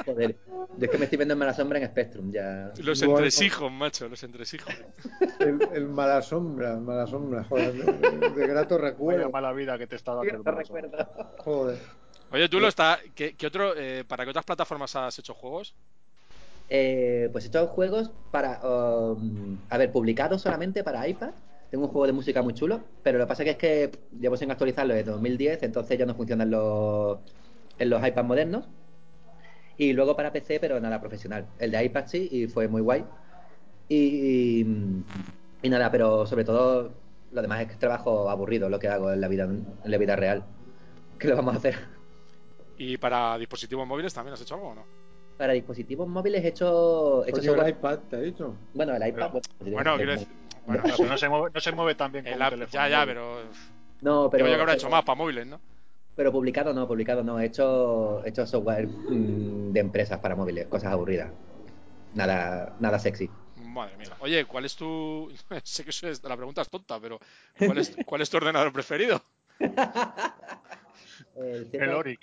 Joder, yo es que me estoy viendo en mala sombra en Spectrum, ya. Los Bueno. entresijos, macho, los entresijos. El, el mala sombra, el mala sombra, joder. De, de grato Vaya recuerdo. mala vida que te está dando el. Joder. Oye, tú lo está. ¿qué, qué otro, eh, ¿Para qué otras plataformas has hecho juegos? Eh, pues he hecho juegos para. um, a ver, publicados solamente para iPad. Tengo un juego de música muy chulo, pero lo que pasa que es que llevo sin actualizarlo desde 2010, entonces ya no funcionan los, en los iPads modernos. Y luego para PC, pero nada profesional. El de iPad sí, y fue muy guay. Y, y, y nada, pero sobre todo lo demás es que es trabajo aburrido lo que hago en la vida, en la vida real. ¿Qué le vamos a hacer? ¿Y para dispositivos móviles también has hecho algo o no? Para dispositivos móviles he hecho, he hecho el iPad, te he dicho. Bueno, el iPad. Pero- Bueno, quiero decir. Bueno, pero no se mueve, no se mueve tan bien como el un app- teléfono. ya, ya, pero. No, pero. Yo que habrá hecho más para móviles, ¿no? Pero publicado no, publicado no. He hecho, he hecho software mm, de empresas para móviles, cosas aburridas. Nada, nada sexy. Madre mía. Oye, ¿cuál es tu. sé que la pregunta es tonta, pero. ¿Cuál es, cuál es tu ordenador preferido? El El Oric.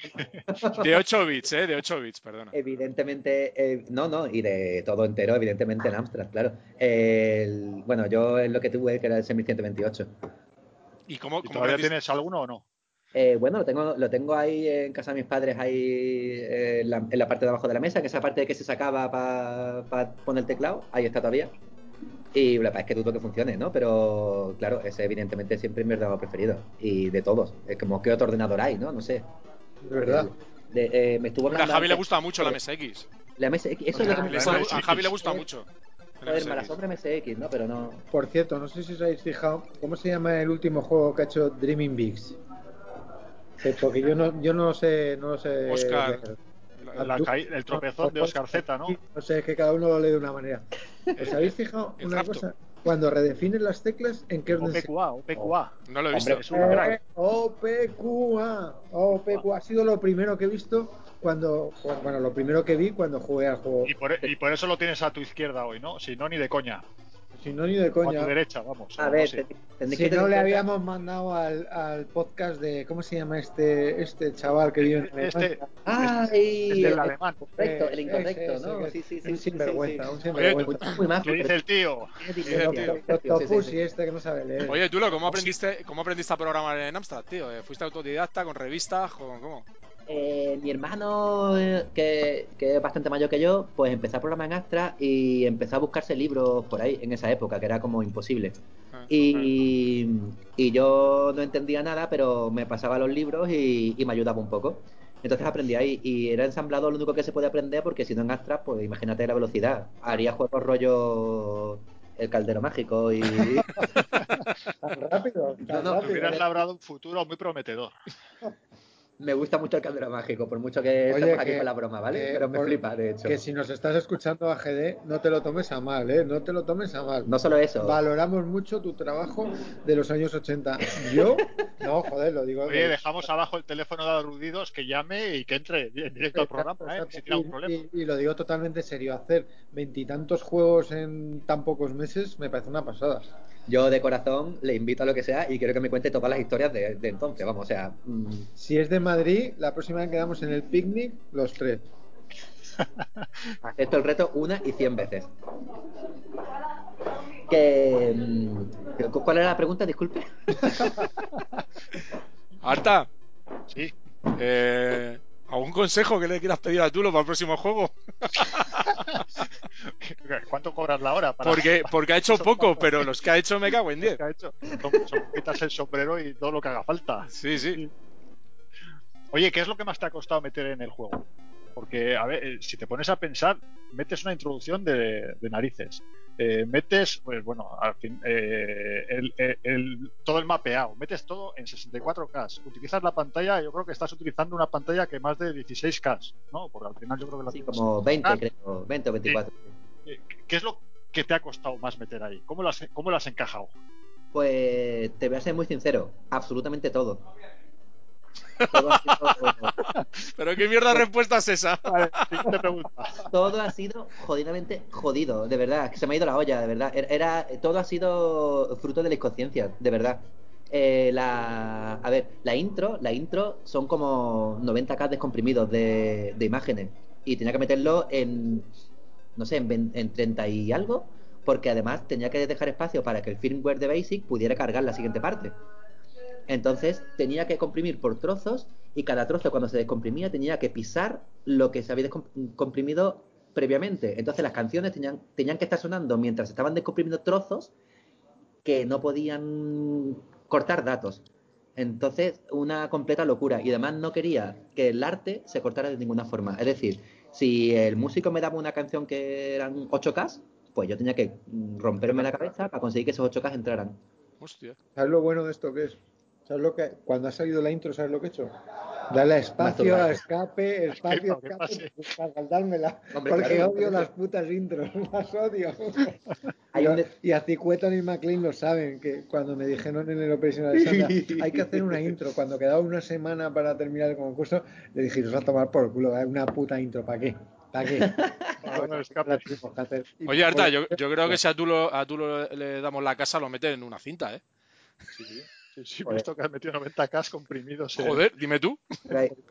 De 8 bits, ¿eh? De 8 bits, perdona. Evidentemente, eh, no, no, y de todo entero, evidentemente en Amstrad, claro. El- bueno, yo es lo que tuve, que era el Semi 128. ¿Y cómo, ¿Y cómo todavía tienes alguno o no? Eh, bueno, lo tengo, lo tengo ahí en casa de mis padres, ahí eh, en, la, en la parte de abajo de la mesa, que esa parte que se sacaba para poner el teclado, ahí está todavía. Y la verdad es que dudo que funcione, ¿no? Pero claro, ese evidentemente siempre es mi ordenador preferido. Y de todos. Es como que otro ordenador hay, ¿no? No sé. De verdad. De- eh, me estuvo Hombre, a hablando Javi le gusta mucho la MSX. La MSX, eso es lo que me la a. Javi le gusta mucho. la Joder, mala MSX. sombra MSX, ¿no? Pero no. Por cierto, no sé si os habéis fijado, ¿cómo se llama el último juego que ha hecho Dreaming Bigs? Porque yo no, yo no lo sé, no lo sé. Oscar. La el tropezón de Oscar Z, ¿no? No sé, es que cada uno lo lee de una manera. ¿Os habéis fijado una rapto. cosa? Cuando redefinen las teclas, ¿en qué orden OPQA, OPQA. No lo he Hombre, visto. Es un. Eh, OPQA. OPQA ha sido lo primero que he visto cuando, bueno, lo primero que vi cuando jugué al juego. Y por, y por eso lo tienes a tu izquierda hoy, ¿no? Si no, ni de coña. Si no, ni de O a coña. tu derecha, vamos. A ver, sé. ten- tendréis Si que no le habíamos mandado al, al podcast de, ¿cómo se llama este, este chaval que vive en Este- Alemania? ¡Ay! Es del el alemán. incorrecto, el incorrecto, ese, ¿no? Sí, sí, sí. un sinvergüenza, sí. un Oye, sinvergüenza. Muy más, ¿Qué dice el tío? dice el tío? sí. este que no sabe leer. Oye, Tulo, ¿cómo aprendiste, ¿cómo aprendiste a programar en Amstrad, tío? Eh, ¿Fuiste autodidacta, con revistas, con cómo? Eh, mi hermano, eh, que, que es bastante mayor que yo, pues empezó a programar en Astra y empezó a buscarse libros por ahí en esa época, que era como imposible. Ah, Y, y yo no entendía nada, pero me pasaba los libros y, y me ayudaba un poco. Entonces aprendí ahí y era ensamblado lo único que se puede aprender porque si no en Astra, pues imagínate la velocidad. Haría juegos rollo el caldero mágico y... Tan rápido, tan No, no, rápido. Hubieras labrado un futuro muy prometedor. me gusta mucho el caldero mágico, por mucho que Oye, estemos aquí que- con la broma, ¿vale? que pero me por- flipa, de hecho. Que si nos estás escuchando a GD, no te lo tomes a mal, ¿eh? No te lo tomes a mal. No solo eso. Valoramos mucho tu trabajo de los años 80. Yo, no, joder, lo digo. Oye, dejamos abajo el teléfono de aludidos que llame y que entre en directo al programa, ¿eh? Si tiene algún problema. Y, y lo digo totalmente serio, hacer veintitantos juegos en tan pocos meses me parece una pasada. Yo de corazón le invito a lo que sea y quiero que me cuente todas las historias de, de entonces, vamos, o sea, mm, Si es de Madrid, la próxima vez quedamos en el picnic los tres. acepto el reto una y cien veces. Que, mm, ¿Cuál era la pregunta? Disculpe. Arta, Sí. eh, ¿algún consejo que le quieras pedir a Tulo para el próximo juego? ¿Cuánto cobras la hora? Para Porque, porque ha hecho poco, pero los que ha hecho me cago en 10. ¿Qué ha hecho? Son, son quitas el sombrero y todo lo que haga falta. Sí, sí. Oye, ¿qué es lo que más te ha costado meter en el juego? Porque, a ver, eh, si te pones a pensar, metes una introducción de, de narices. Eh, metes, pues bueno, al fin, eh, el, el- el- todo el mapeado, metes todo en 64K. Utilizas la pantalla, yo creo que estás utilizando una pantalla que más de 16K, ¿no? Porque al final yo creo que la Sí, como 20, Ah, creo. 20 o 24. eh, ¿Qué es lo que te ha costado más meter ahí? ¿Cómo lo has, cómo lo has encajado? Pues te voy a ser muy sincero. Absolutamente todo. Todo ha sido, Pero qué mierda de respuesta es esa. Vale, todo ha sido jodidamente jodido, de verdad. Que se me ha ido la olla, de verdad. Era, era- todo ha sido fruto de la inconsciencia, de verdad. Eh, la, a ver, la intro, la intro son como 90k descomprimidos de, de imágenes y tenía que meterlo en, no sé, en, 20 en 30 y algo, porque además tenía que dejar espacio para que el firmware de Basic pudiera cargar la siguiente parte. Entonces tenía que comprimir por trozos y cada trozo cuando se descomprimía tenía que pisar lo que se había descomprimido previamente. Entonces las canciones tenían, tenían que estar sonando mientras estaban descomprimiendo trozos que no podían cortar datos. Entonces, una completa locura. Y además no quería que el arte se cortara de ninguna forma. Es decir, si el músico me daba una canción que eran 8K, pues yo tenía que mm, romperme la cabeza para conseguir que esos 8K entraran. Hostia. ¿Sabes lo bueno de esto que es? ¿Sabes lo que cuando ha salido la intro, ¿sabes lo que he hecho? Darle espacio, Masturbarte. escape, espacio, ¿Qué escape, para saltármela. Hombre, Porque claro, odio las putas intros, las odio. Hay Y, un de- y a Cicueton y McLean lo saben, que cuando me dijeron en el Operation Alexandra, hay que hacer una intro. Cuando quedaba una semana para terminar el concurso, le dije, os va a tomar por culo, ¿eh? una puta intro, ¿para qué? ¿Para qué? Oye, Arta, yo, yo creo que si a tú, lo- a tú lo- le damos la casa, lo meten en una cinta, ¿eh? Sí, sí, sí, Joder. visto que has metido 90K comprimidos. en- Joder, dime tú.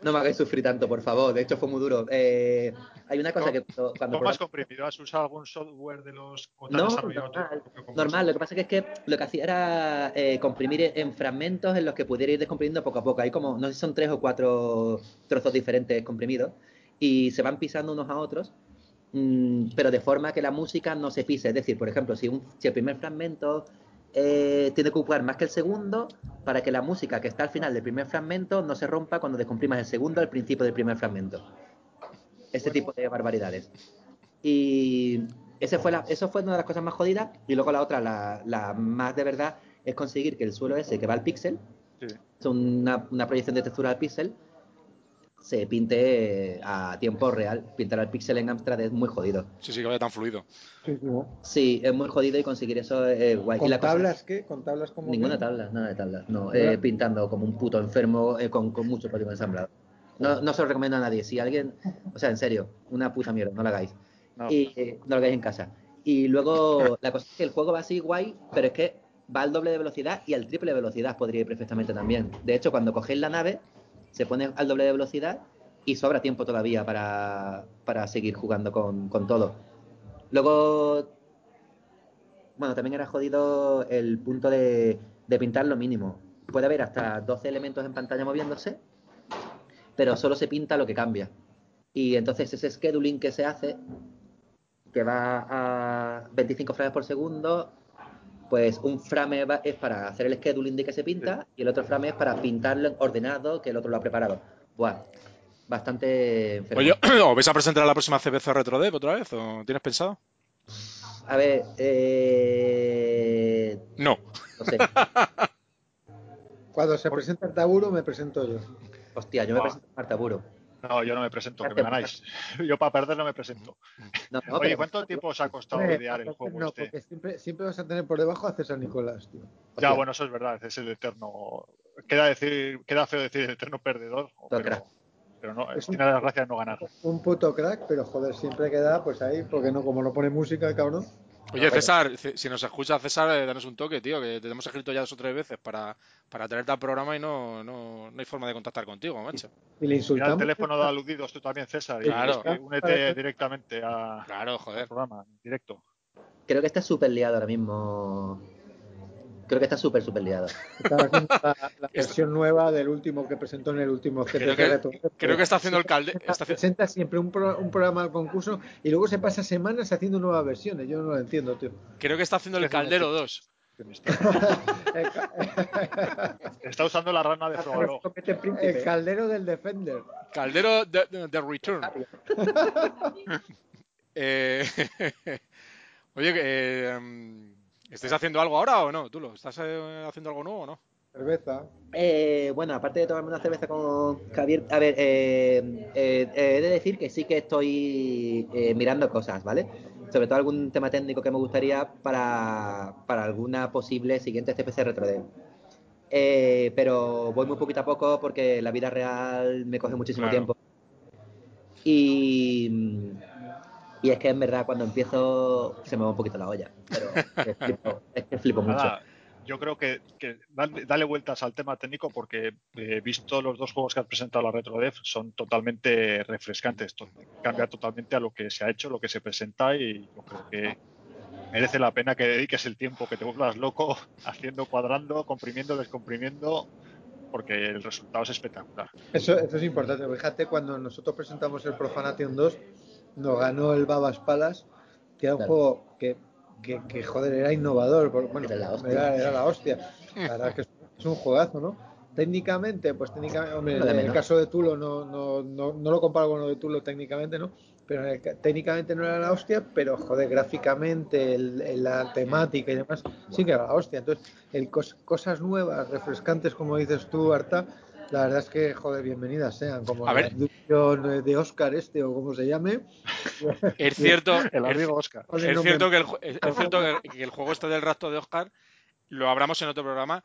No me hagáis sufrir tanto, por favor. De hecho, fue muy duro. Eh, hay una cosa que cuando, cuando ¿Cómo has comprimido? ¿Has usado algún software de los o te has No, desarrollado tú normal, normal. Lo que pasa es que, es que lo que hacía era eh, comprimir en fragmentos en los que pudiera ir descomprimiendo poco a poco. Hay como, no sé si son tres o cuatro trozos diferentes comprimidos y se van pisando unos a otros, mm, pero de forma que la música no se pise. Es decir, por ejemplo, si, un, si el primer fragmento eh, tiene que ocupar más que el segundo, para que la música que está al final del primer fragmento no se rompa cuando descomprimas el segundo al principio del primer fragmento. Ese tipo de barbaridades. Y ese fue la, eso fue una de las cosas más jodidas. Y luego la otra, la, la más de verdad, es conseguir que el suelo ese que va al píxel, Sí. es una, una proyección de textura al píxel, se pinte a tiempo real. Pintar al píxel en Amstrad es muy jodido. Sí, sí, que vaya tan fluido. Sí, sí, ¿no? Sí, es muy jodido y conseguir eso es guay. Y ¿Con la cosa- tablas qué? ¿Con tablas como Ninguna qué? tabla, nada de tablas. No, eh, pintando como un puto enfermo eh, con, con mucho código ensamblado. No, no se lo recomiendo a nadie. Si alguien, o sea, en serio, una puta mierda, no lo hagáis. No. Y eh, no lo hagáis en casa. Y luego, la cosa es que el juego va así guay, pero es que va al doble de velocidad y al triple de velocidad podría ir perfectamente también. De hecho, cuando cogéis la nave, se pone al doble de velocidad y sobra tiempo todavía para, para seguir jugando con, con todo. Luego, bueno, también era jodido el punto de, de pintar lo mínimo. Puede haber hasta 12 elementos en pantalla moviéndose, pero solo se pinta lo que cambia. Y entonces ese scheduling que se hace, que va a 25 frames por segundo, pues un frame va- es para hacer el scheduling de que se pinta y el otro frame es para pintarlo en ordenado que el otro lo ha preparado. Buah, bastante enfermo. Oye, ¿os vais a presentar a la próxima CBC RetroDev otra vez? ¿O tienes pensado? A ver, eh... No. no sé. Cuando se presenta el Taburo, me presento yo. Hostia, yo me Buah. presento a Marta Buro. No, yo no me presento, que me ganáis. Yo para perder no me presento. No, no, Oye, pero- ¿cuánto tiempo os ha costado Hombre, idear el juego no, este? porque siempre, siempre vas a tener por debajo a César Nicolás, tío. Ya, bueno, eso es verdad, es el eterno. Queda decir, queda feo decir el eterno perdedor, crack. pero, pero no, Es tiene la gracia de no ganar. Un puto crack, pero joder, siempre queda pues ahí, porque no, como no pone música, el cabrón. Oye, César, si nos escucha César, eh, danos un toque, tío, que te hemos escrito ya dos o tres veces para, para traerte al programa y no, no, no hay forma de contactar contigo, macho. Y le Mira el insultamos. teléfono de aludidos tú también, César, y, Claro. y únete directamente a- Claro, al joder. programa, en directo. Creo que está súper liado ahora mismo. Creo que está súper, súper liado. Haciendo la, la versión nueva del último que presentó en el último Creo que- Retro. Creo que está haciendo el calde. Presenta, Está presenta siempre un, pro- un programa al concurso y luego se pasa semanas haciendo nuevas versiones. Yo no lo entiendo, tío. creo que está haciendo el Caldero 2. Está usando la rana de Frogalo. El caldero del Defender. Caldero de, de Return. Eh, oye, eh, mm, ¿estáis haciendo algo ahora o no? ¿Tú lo estás eh, haciendo algo nuevo o no? Cerveza. Eh, bueno, aparte de tomarme una cerveza con Javier, a ver, eh, eh, he de decir que sí que estoy eh, mirando cosas, ¿vale? Sobre todo algún tema técnico que me gustaría para, para alguna posible siguiente CPC RetroDev. Eh, pero voy muy poquito a poco porque la vida real me coge muchísimo Claro. tiempo. Y, y es que en verdad cuando empiezo se me va un poquito la olla. Pero es que flipo, es que flipo mucho. Nada, yo creo que, que dale, dale vueltas al tema técnico porque eh, visto los dos juegos que has presentado la RetroDev son totalmente refrescantes, to- cambia totalmente a lo que se ha hecho, lo que se presenta y yo creo que merece la pena que dediques el tiempo, que te vuelvas loco haciendo, cuadrando, comprimiendo, descomprimiendo, porque el resultado es espectacular. Eso, eso es importante. Fíjate, cuando nosotros presentamos el Profanation 2, nos ganó el Babas Palace, que era un Claro. juego que, que, que, joder, era innovador. Bueno, Era la hostia. Era, era la hostia. La verdad es que es, un juegazo, ¿no? Técnicamente, pues técnicamente, hombre, en el caso de Tulo no, no, no, no lo comparo con lo de Tulo técnicamente, ¿no? Pero el técnicamente no era la hostia, pero joder, gráficamente, el- el- la temática y demás, sí que era la hostia. Entonces, el cos- cosas nuevas, refrescantes, como dices tú, Arta, la verdad es que, joder, bienvenidas sean, como A la ver. abducción de Oscar este o como se llame. Es cierto, El amigo Oscar. Joder, Es no cierto, me- que el, ju- es es cierto que, que el juego este del rapto de Oscar lo hablamos en otro programa.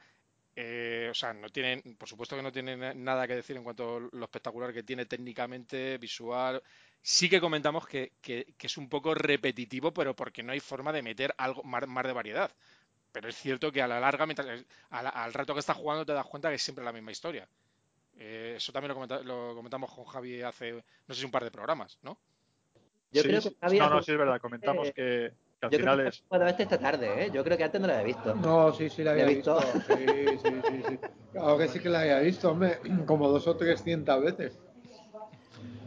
eh, o sea, no tiene, por supuesto que no tiene na- nada que decir en cuanto a lo espectacular que tiene técnicamente, visual. Sí que comentamos que, que- que es un poco repetitivo, pero porque no hay forma de meter algo más, más de variedad. Pero es cierto que a la larga, mientras, a la- al rato que estás jugando, te das cuenta que es siempre la misma historia. Eh, eso también lo, comenta- lo comentamos con Javi hace, no sé si un par de programas, ¿no? Yo Sí, creo que Javier- no, no, sí es verdad, comentamos eh, que, que al Yo final creo que es... puedo verte esta tarde, ¿eh? Yo creo que antes no la había visto. No, sí, sí la ¿La había visto? visto. Sí, sí, sí, sí. Claro que sí que la había visto, hombre, como dos o trescientas veces.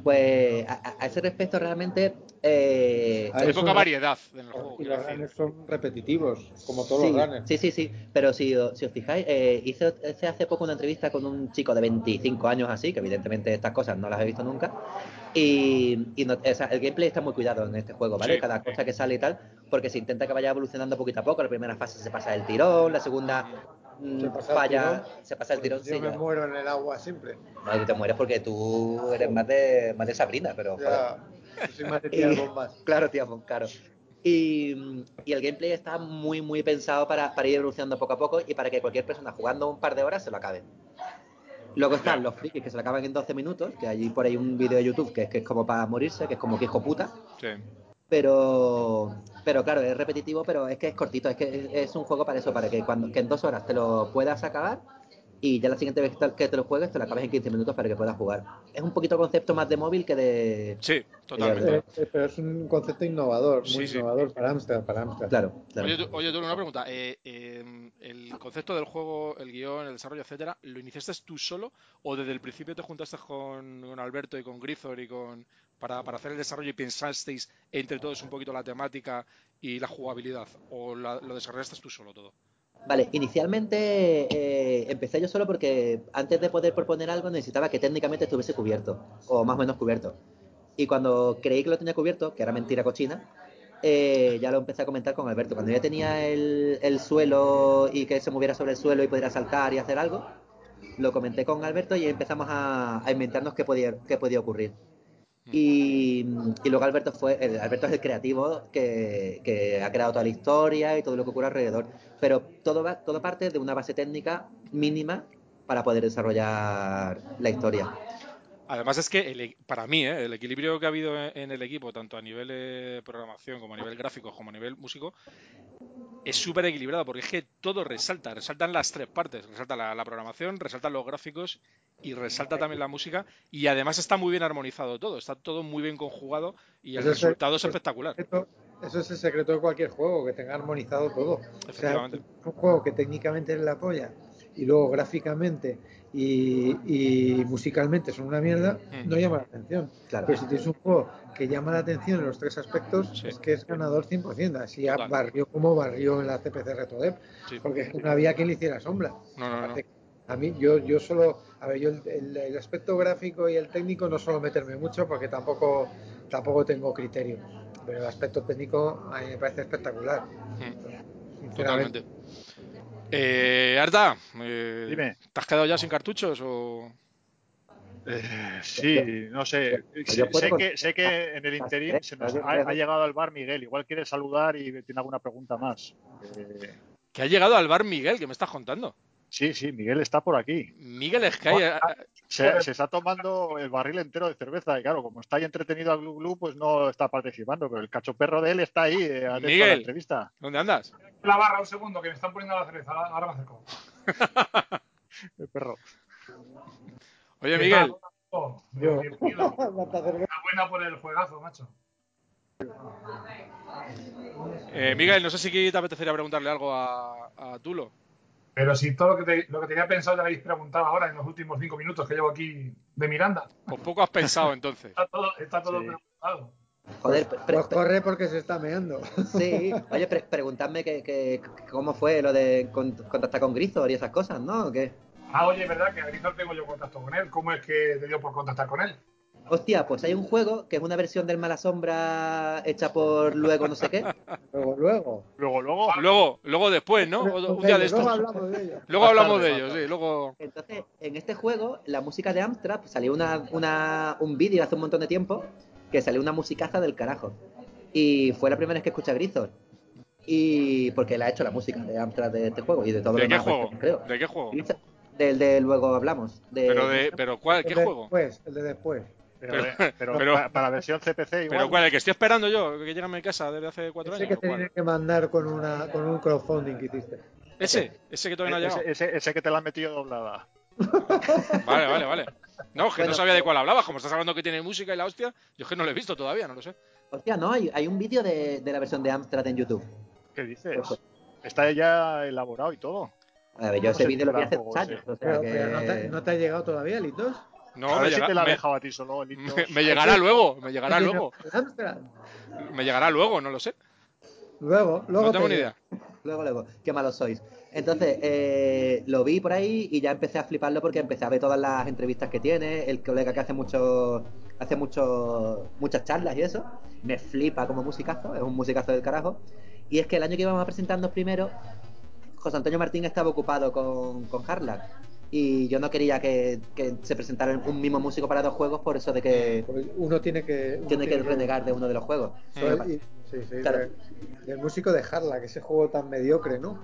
Pues a ese respecto realmente... eh, Hay poca variedad en el juego. Y los runners son repetitivos, como todos sí, los runners. sí, sí, sí, pero si, os fijáis, eh, hice, hice hace poco una entrevista con un chico de 25 años así, que evidentemente estas cosas no las he visto nunca, y, y no- o sea, el gameplay está muy cuidado en este juego, ¿vale? Sí, Cada sí. cosa que sale y tal, porque se intenta que vaya evolucionando poquito a poco, la primera fase se pasa el tirón, la segunda mm, Se pasa el falla, tirón. se pasa el tirón, Yo sí, me ya. muero en el agua siempre. No, tú te mueres porque tú eres más de, más de Sabrina, pero. Ya, soy más de tirar Y- bombas. Claro, tío, claro. Y, y el gameplay está muy, muy pensado para, para ir evolucionando poco a poco y para que cualquier persona jugando un par de horas se lo acabe. Luego están los frikis que se lo acaban en 12 minutos, que hay por ahí un vídeo de YouTube que es, que es como para morirse, que es como que hijo puta. Sí. Pero, pero claro, es repetitivo, pero es que es cortito, es que es, es un juego para eso, para que cuando que en dos horas te lo puedas acabar y ya la siguiente vez que te- lo juegues te lo acabes en 15 minutos para que puedas jugar. Es un poquito concepto más de móvil que de... Sí, totalmente. Eh, eh, pero es un concepto innovador, muy Sí, sí. innovador para Amstrad, para Amstrad. Claro, claro. Oye, tú, oye, tú, una pregunta. Eh, eh, ¿El concepto del juego, el guion, el desarrollo, etcétera, lo iniciaste tú solo o desde el principio te juntaste con, con Alberto y con Grizor y con para, para hacer el desarrollo y pensasteis entre todos un poquito la temática y la jugabilidad? ¿O la- lo desarrollaste tú solo todo? Vale, inicialmente eh, empecé yo solo porque antes de poder proponer algo necesitaba que técnicamente estuviese cubierto, o más o menos cubierto. Y cuando creí que lo tenía cubierto, que era mentira cochina, eh, ya lo empecé a comentar con Alberto. Cuando ya tenía el, el suelo y que se moviera sobre el suelo y pudiera saltar y hacer algo, lo comenté con Alberto y empezamos a, a inventarnos qué podía, qué podía ocurrir. Y, luego Alberto fue, el- Alberto es el creativo que, que ha creado toda la historia y todo lo que ocurre alrededor. Pero todo va, todo parte de una base técnica mínima para poder desarrollar la historia. Además es que el e- para mí ¿eh? el equilibrio que ha habido en el equipo, tanto a nivel de programación como a nivel gráfico como a nivel músico, es súper equilibrado porque es que todo resalta, resaltan las tres partes, resalta la, la programación, resaltan los gráficos y resalta también la música y además está muy bien armonizado todo, está todo muy bien conjugado y el Eso resultado es espectacular. Eso es el secreto de cualquier juego, que tenga armonizado todo. O sea, Efectivamente. un juego que técnicamente es la polla y luego gráficamente y, y musicalmente son una mierda, Mm. no llama la atención. Claro. Pero si tienes un juego que llama la atención en los tres aspectos, Sí. es que es ganador 100%. Así Total. barrió como barrió en la CPC RetroDev, Sí. porque no había quien le hiciera sombra. No, no, no. A mí, yo, yo solo, a ver, yo el, el- el aspecto gráfico y el técnico no suelo meterme mucho porque tampoco, tampoco tengo criterio. Pero el aspecto técnico a mí me parece espectacular. Mm, Sinceramente. Totalmente. Eh, Arda, eh, Dime. ¿te has quedado ya sin cartuchos o...? Eh, sí, no sé. Sé, que, sé que en el interín se nos ha, ha llegado al bar Miguel. Igual quiere saludar y tiene alguna pregunta más. Eh, Que ha llegado al bar Miguel, que me estás contando. Sí, sí, Miguel está por aquí. Miguel Sky, eh, Se, se está tomando el barril entero de cerveza y claro, como está ahí entretenido a Glu Glu, pues no está participando, pero el cacho perro de él está ahí eh, a Miguel. la entrevista. ¿dónde andas? La barra, un segundo, que me están poniendo la cerveza. Ahora me acerco. El perro. Oye, ¿Qué Miguel. Enhorabuena por el juegazo, macho. eh, Miguel, no sé si te apetecería preguntarle algo a, a Tulo. Pero si todo lo que, te- lo que tenía pensado ya lo habéis preguntado ahora en los últimos cinco minutos que llevo aquí de Miranda. Pues poco has pensado entonces. Está todo, está todo Sí. preguntado. Joder, Pues corre porque se está meando. sí. Oye, pre- preguntadme que, que- que cómo fue lo de con- contactar con Grisor y esas cosas, ¿no? ¿O qué? Ah, oye, es verdad que a Grisor tengo yo contacto con él. ¿Cómo es que te dio por contactar con él? Hostia, pues hay un juego que es una versión del Mala Sombra hecha por luego no sé qué. Luego, luego. Luego, luego, Luego, luego después, ¿no? O- Un día de Luego hablamos de ello. Luego hablamos de ellos, sí. Luego. Entonces, en este juego, la música de Amstrad pues, salió una, una- un vídeo hace un montón de tiempo que salió una musicaza del carajo. Y fue la primera vez que escuché a Grisor. Y porque él ha hecho la música de Amstrad de este juego y de todo ¿De lo qué demás, juego? creo. ¿De qué juego? Del de luego hablamos. De, Pero de, pero cuál, ¿qué el juego? Después, el de después. Pero, pero- pero, pero- para, para la versión CPC igual. Pero cuál, el que estoy esperando yo, que llega a mi casa desde hace cuatro Ese años. que tenías que mandar con, una, con un crowdfunding que hiciste. Ese, ese que todavía no ha llegado. ese, ese- ese que te la han metido doblada. Vale, vale, vale. No, que no sabía de cuál hablabas. Como estás hablando que tiene música y la hostia, yo es que no lo he visto todavía, no lo sé. Hostia, no, hay, hay un vídeo de, de la versión de Amstrad en YouTube. ¿Qué dices? Está ya elaborado y todo. A ver, yo ese se vídeo lo vi hace dos años. O sea Pero, que... pero no, te, ¿no te ha llegado todavía, Litos? No, a me, ver si llega- te la ha me- dejado a ti solo, Litos. me- me llegará luego, me llegará ¿Tiene luego. el? Me llegará luego, no lo sé. Luego, luego No tengo te ni idea. Luego, luego, qué malos sois. Entonces, eh, lo vi por ahí y ya empecé a fliparlo porque empecé a ver todas las entrevistas que tiene, el colega que hace mucho, hace mucho, muchas charlas y eso. Me flipa como musicazo, es un musicazo del carajo. Y es que el año que íbamos a presentarnos primero, José Antonio Martín estaba ocupado con, con Harlack. Y yo no quería que, que se presentara un mismo músico para dos juegos por eso de que uno tiene que. uno tiene que renegar de uno de los juegos. Y- sí, sí, Claro. de- del músico de Harla, que ese juego tan mediocre, ¿no?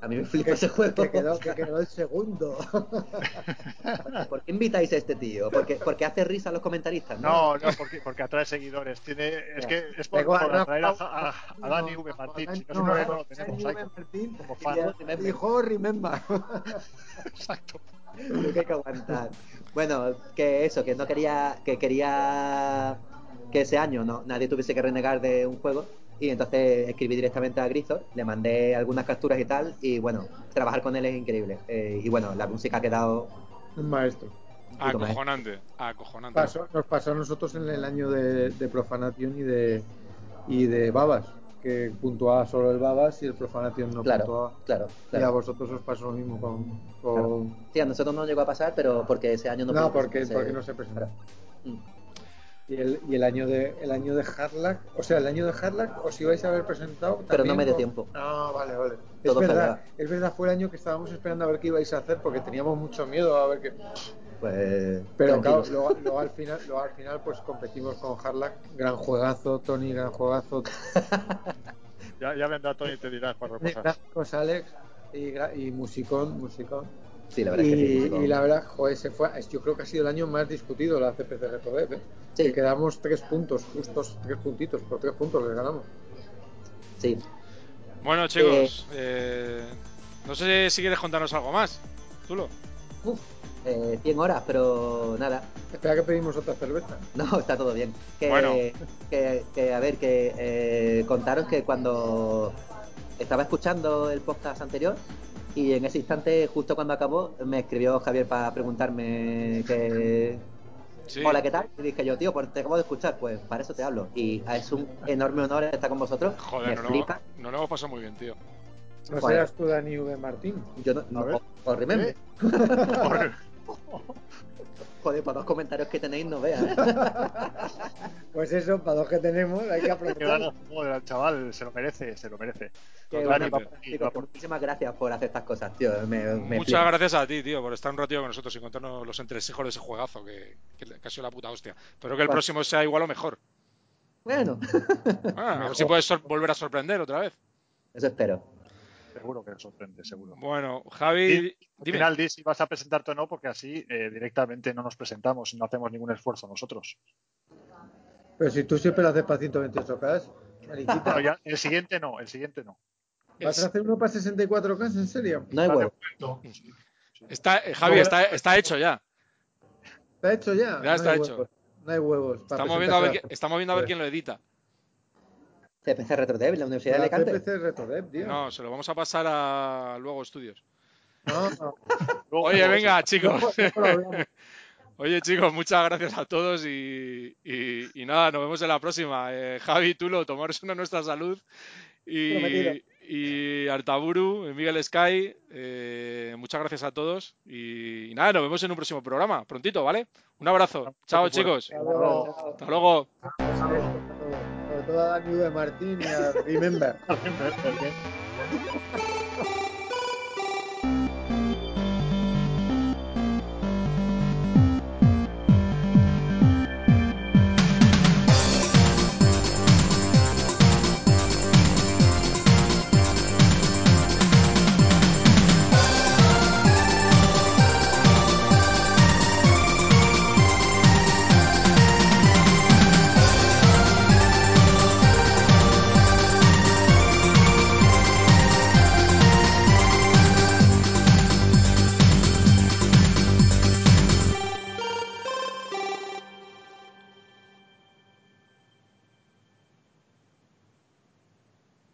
A mí me flipa ese juego. Que quedó, que quedó el segundo. ¿Por qué invitáis a este tío? Porque, porque hace risa a los comentaristas, ¿no? No, no, porque, porque atrae seguidores. Tiene, es que es por, por atraer a, a- a Dani V. Martín. Si no, No, no, no, no lo tenemos Dani ahí V. Martín como fan. dijo Remember. Exacto. Lo que hay que aguantar. Bueno, que eso, que no quería, que quería que ese año no, nadie tuviese que renegar de un juego. Y entonces escribí directamente a Grisor, le mandé algunas capturas y tal, y bueno, trabajar con él es increíble. Eh, y bueno, la música ha quedado Un maestro. maestro. Acojonante, acojonante. Pasó- nos pasó a nosotros en el año de, de Profanación y de, y de Babas, que puntuaba solo el Babas y el Profanación no Claro, puntuaba. claro, Y a claro. vosotros os pasó lo mismo con. con... Sí, a nosotros no llegó a pasar, pero porque ese año no No, porque, porque no se presentó. Claro. Mm. Y el, y el año de el año de Harlack, o sea, el año de Harlack os ibais a haber presentado. Pero no me dio con- tiempo. Ah, vale, vale. Todo es verdad, fallaba. es verdad, fue el año que estábamos esperando a ver qué ibais a hacer porque teníamos mucho miedo a ver qué. Pues. Pero claro, luego, luego al final, luego al final pues competimos con Harlack, gran juegazo, Tony, gran juegazo, Ya, ya vendrá Tony y te dirás para repasar. gráficos Alex y, y musicón, musicón. Sí, la verdad es que sí. Y, y la verdad, joder, se fue, yo creo que ha sido el año más discutido la CPC Retrodev, ¿eh? Sí. Que quedamos tres puntos, justos tres puntitos, por tres puntos les ganamos. Sí. Bueno, chicos, eh, no sé si quieres contarnos algo más. Tulo. Uf, eh, 100 horas, pero nada. Espera que pedimos otra cerveza. No, está todo bien. Que, Bueno. que, que, a ver, que eh, contaros que cuando estaba escuchando el podcast anterior, Y en ese instante, justo cuando acabó, me escribió Javier para preguntarme que... Sí. Hola, ¿qué tal? Y dije yo, tío, pues te acabo de escuchar, pues para eso te hablo. Y es un enorme honor estar con vosotros. Joder, me no lo, flipa. no lo hemos pasado muy bien, tío. No Joder. serás tú, Dani V. Martín. Yo no, no, ver. o- o remember. Joder, para dos comentarios que tenéis no veas. Pues eso, para los que tenemos, hay que Qué aprovechar. joder, chaval se lo merece, se lo merece. Por- muchísimas gracias por hacer estas cosas, tío. Me, me Muchas gracias a ti, tío, por estar un ratito con nosotros y contarnos los entresijos de ese juegazo que, que, que ha sido la puta hostia. Espero que el próximo sea igual o mejor. Bueno, Ah, a ver si puedes volver a sorprender otra vez. eso espero. Seguro que sorprende, seguro. Bueno, Javi, Al final di si vas a presentarte o no, porque así eh, directamente no nos presentamos, no hacemos ningún esfuerzo nosotros. Pero si tú siempre lo haces para 128K, mariquita, Pero ya, el siguiente no, el siguiente no. ¿vas a hacer uno para 64K? ¿En serio? No hay Está momento. Está, eh, Javi, está, está hecho ya. ¿Está hecho ya? Ya está hay hecho. huevos, No hay huevos. Estamos viendo, a ver, estamos viendo a ver quién lo edita. CPC RetroDev, la Universidad de Alicante. CPC RetroDev, tío. No, se lo vamos a pasar a luego estudios. No, no. Luego- Oye, venga, chicos. Oye, chicos, muchas gracias a todos y, y- y nada, nos vemos en la próxima. Eh, Javi, Tulo, tomaros una nuestra salud. Y, y Artaburu, Miguel Sky, eh, muchas gracias a todos. Y, y nada, nos vemos en un próximo programa, prontito, ¿vale? Un abrazo. Chao, chicos. Hasta luego, chao. Hasta luego. Sobre todo a Dani V. Martín y a Remember. Bien.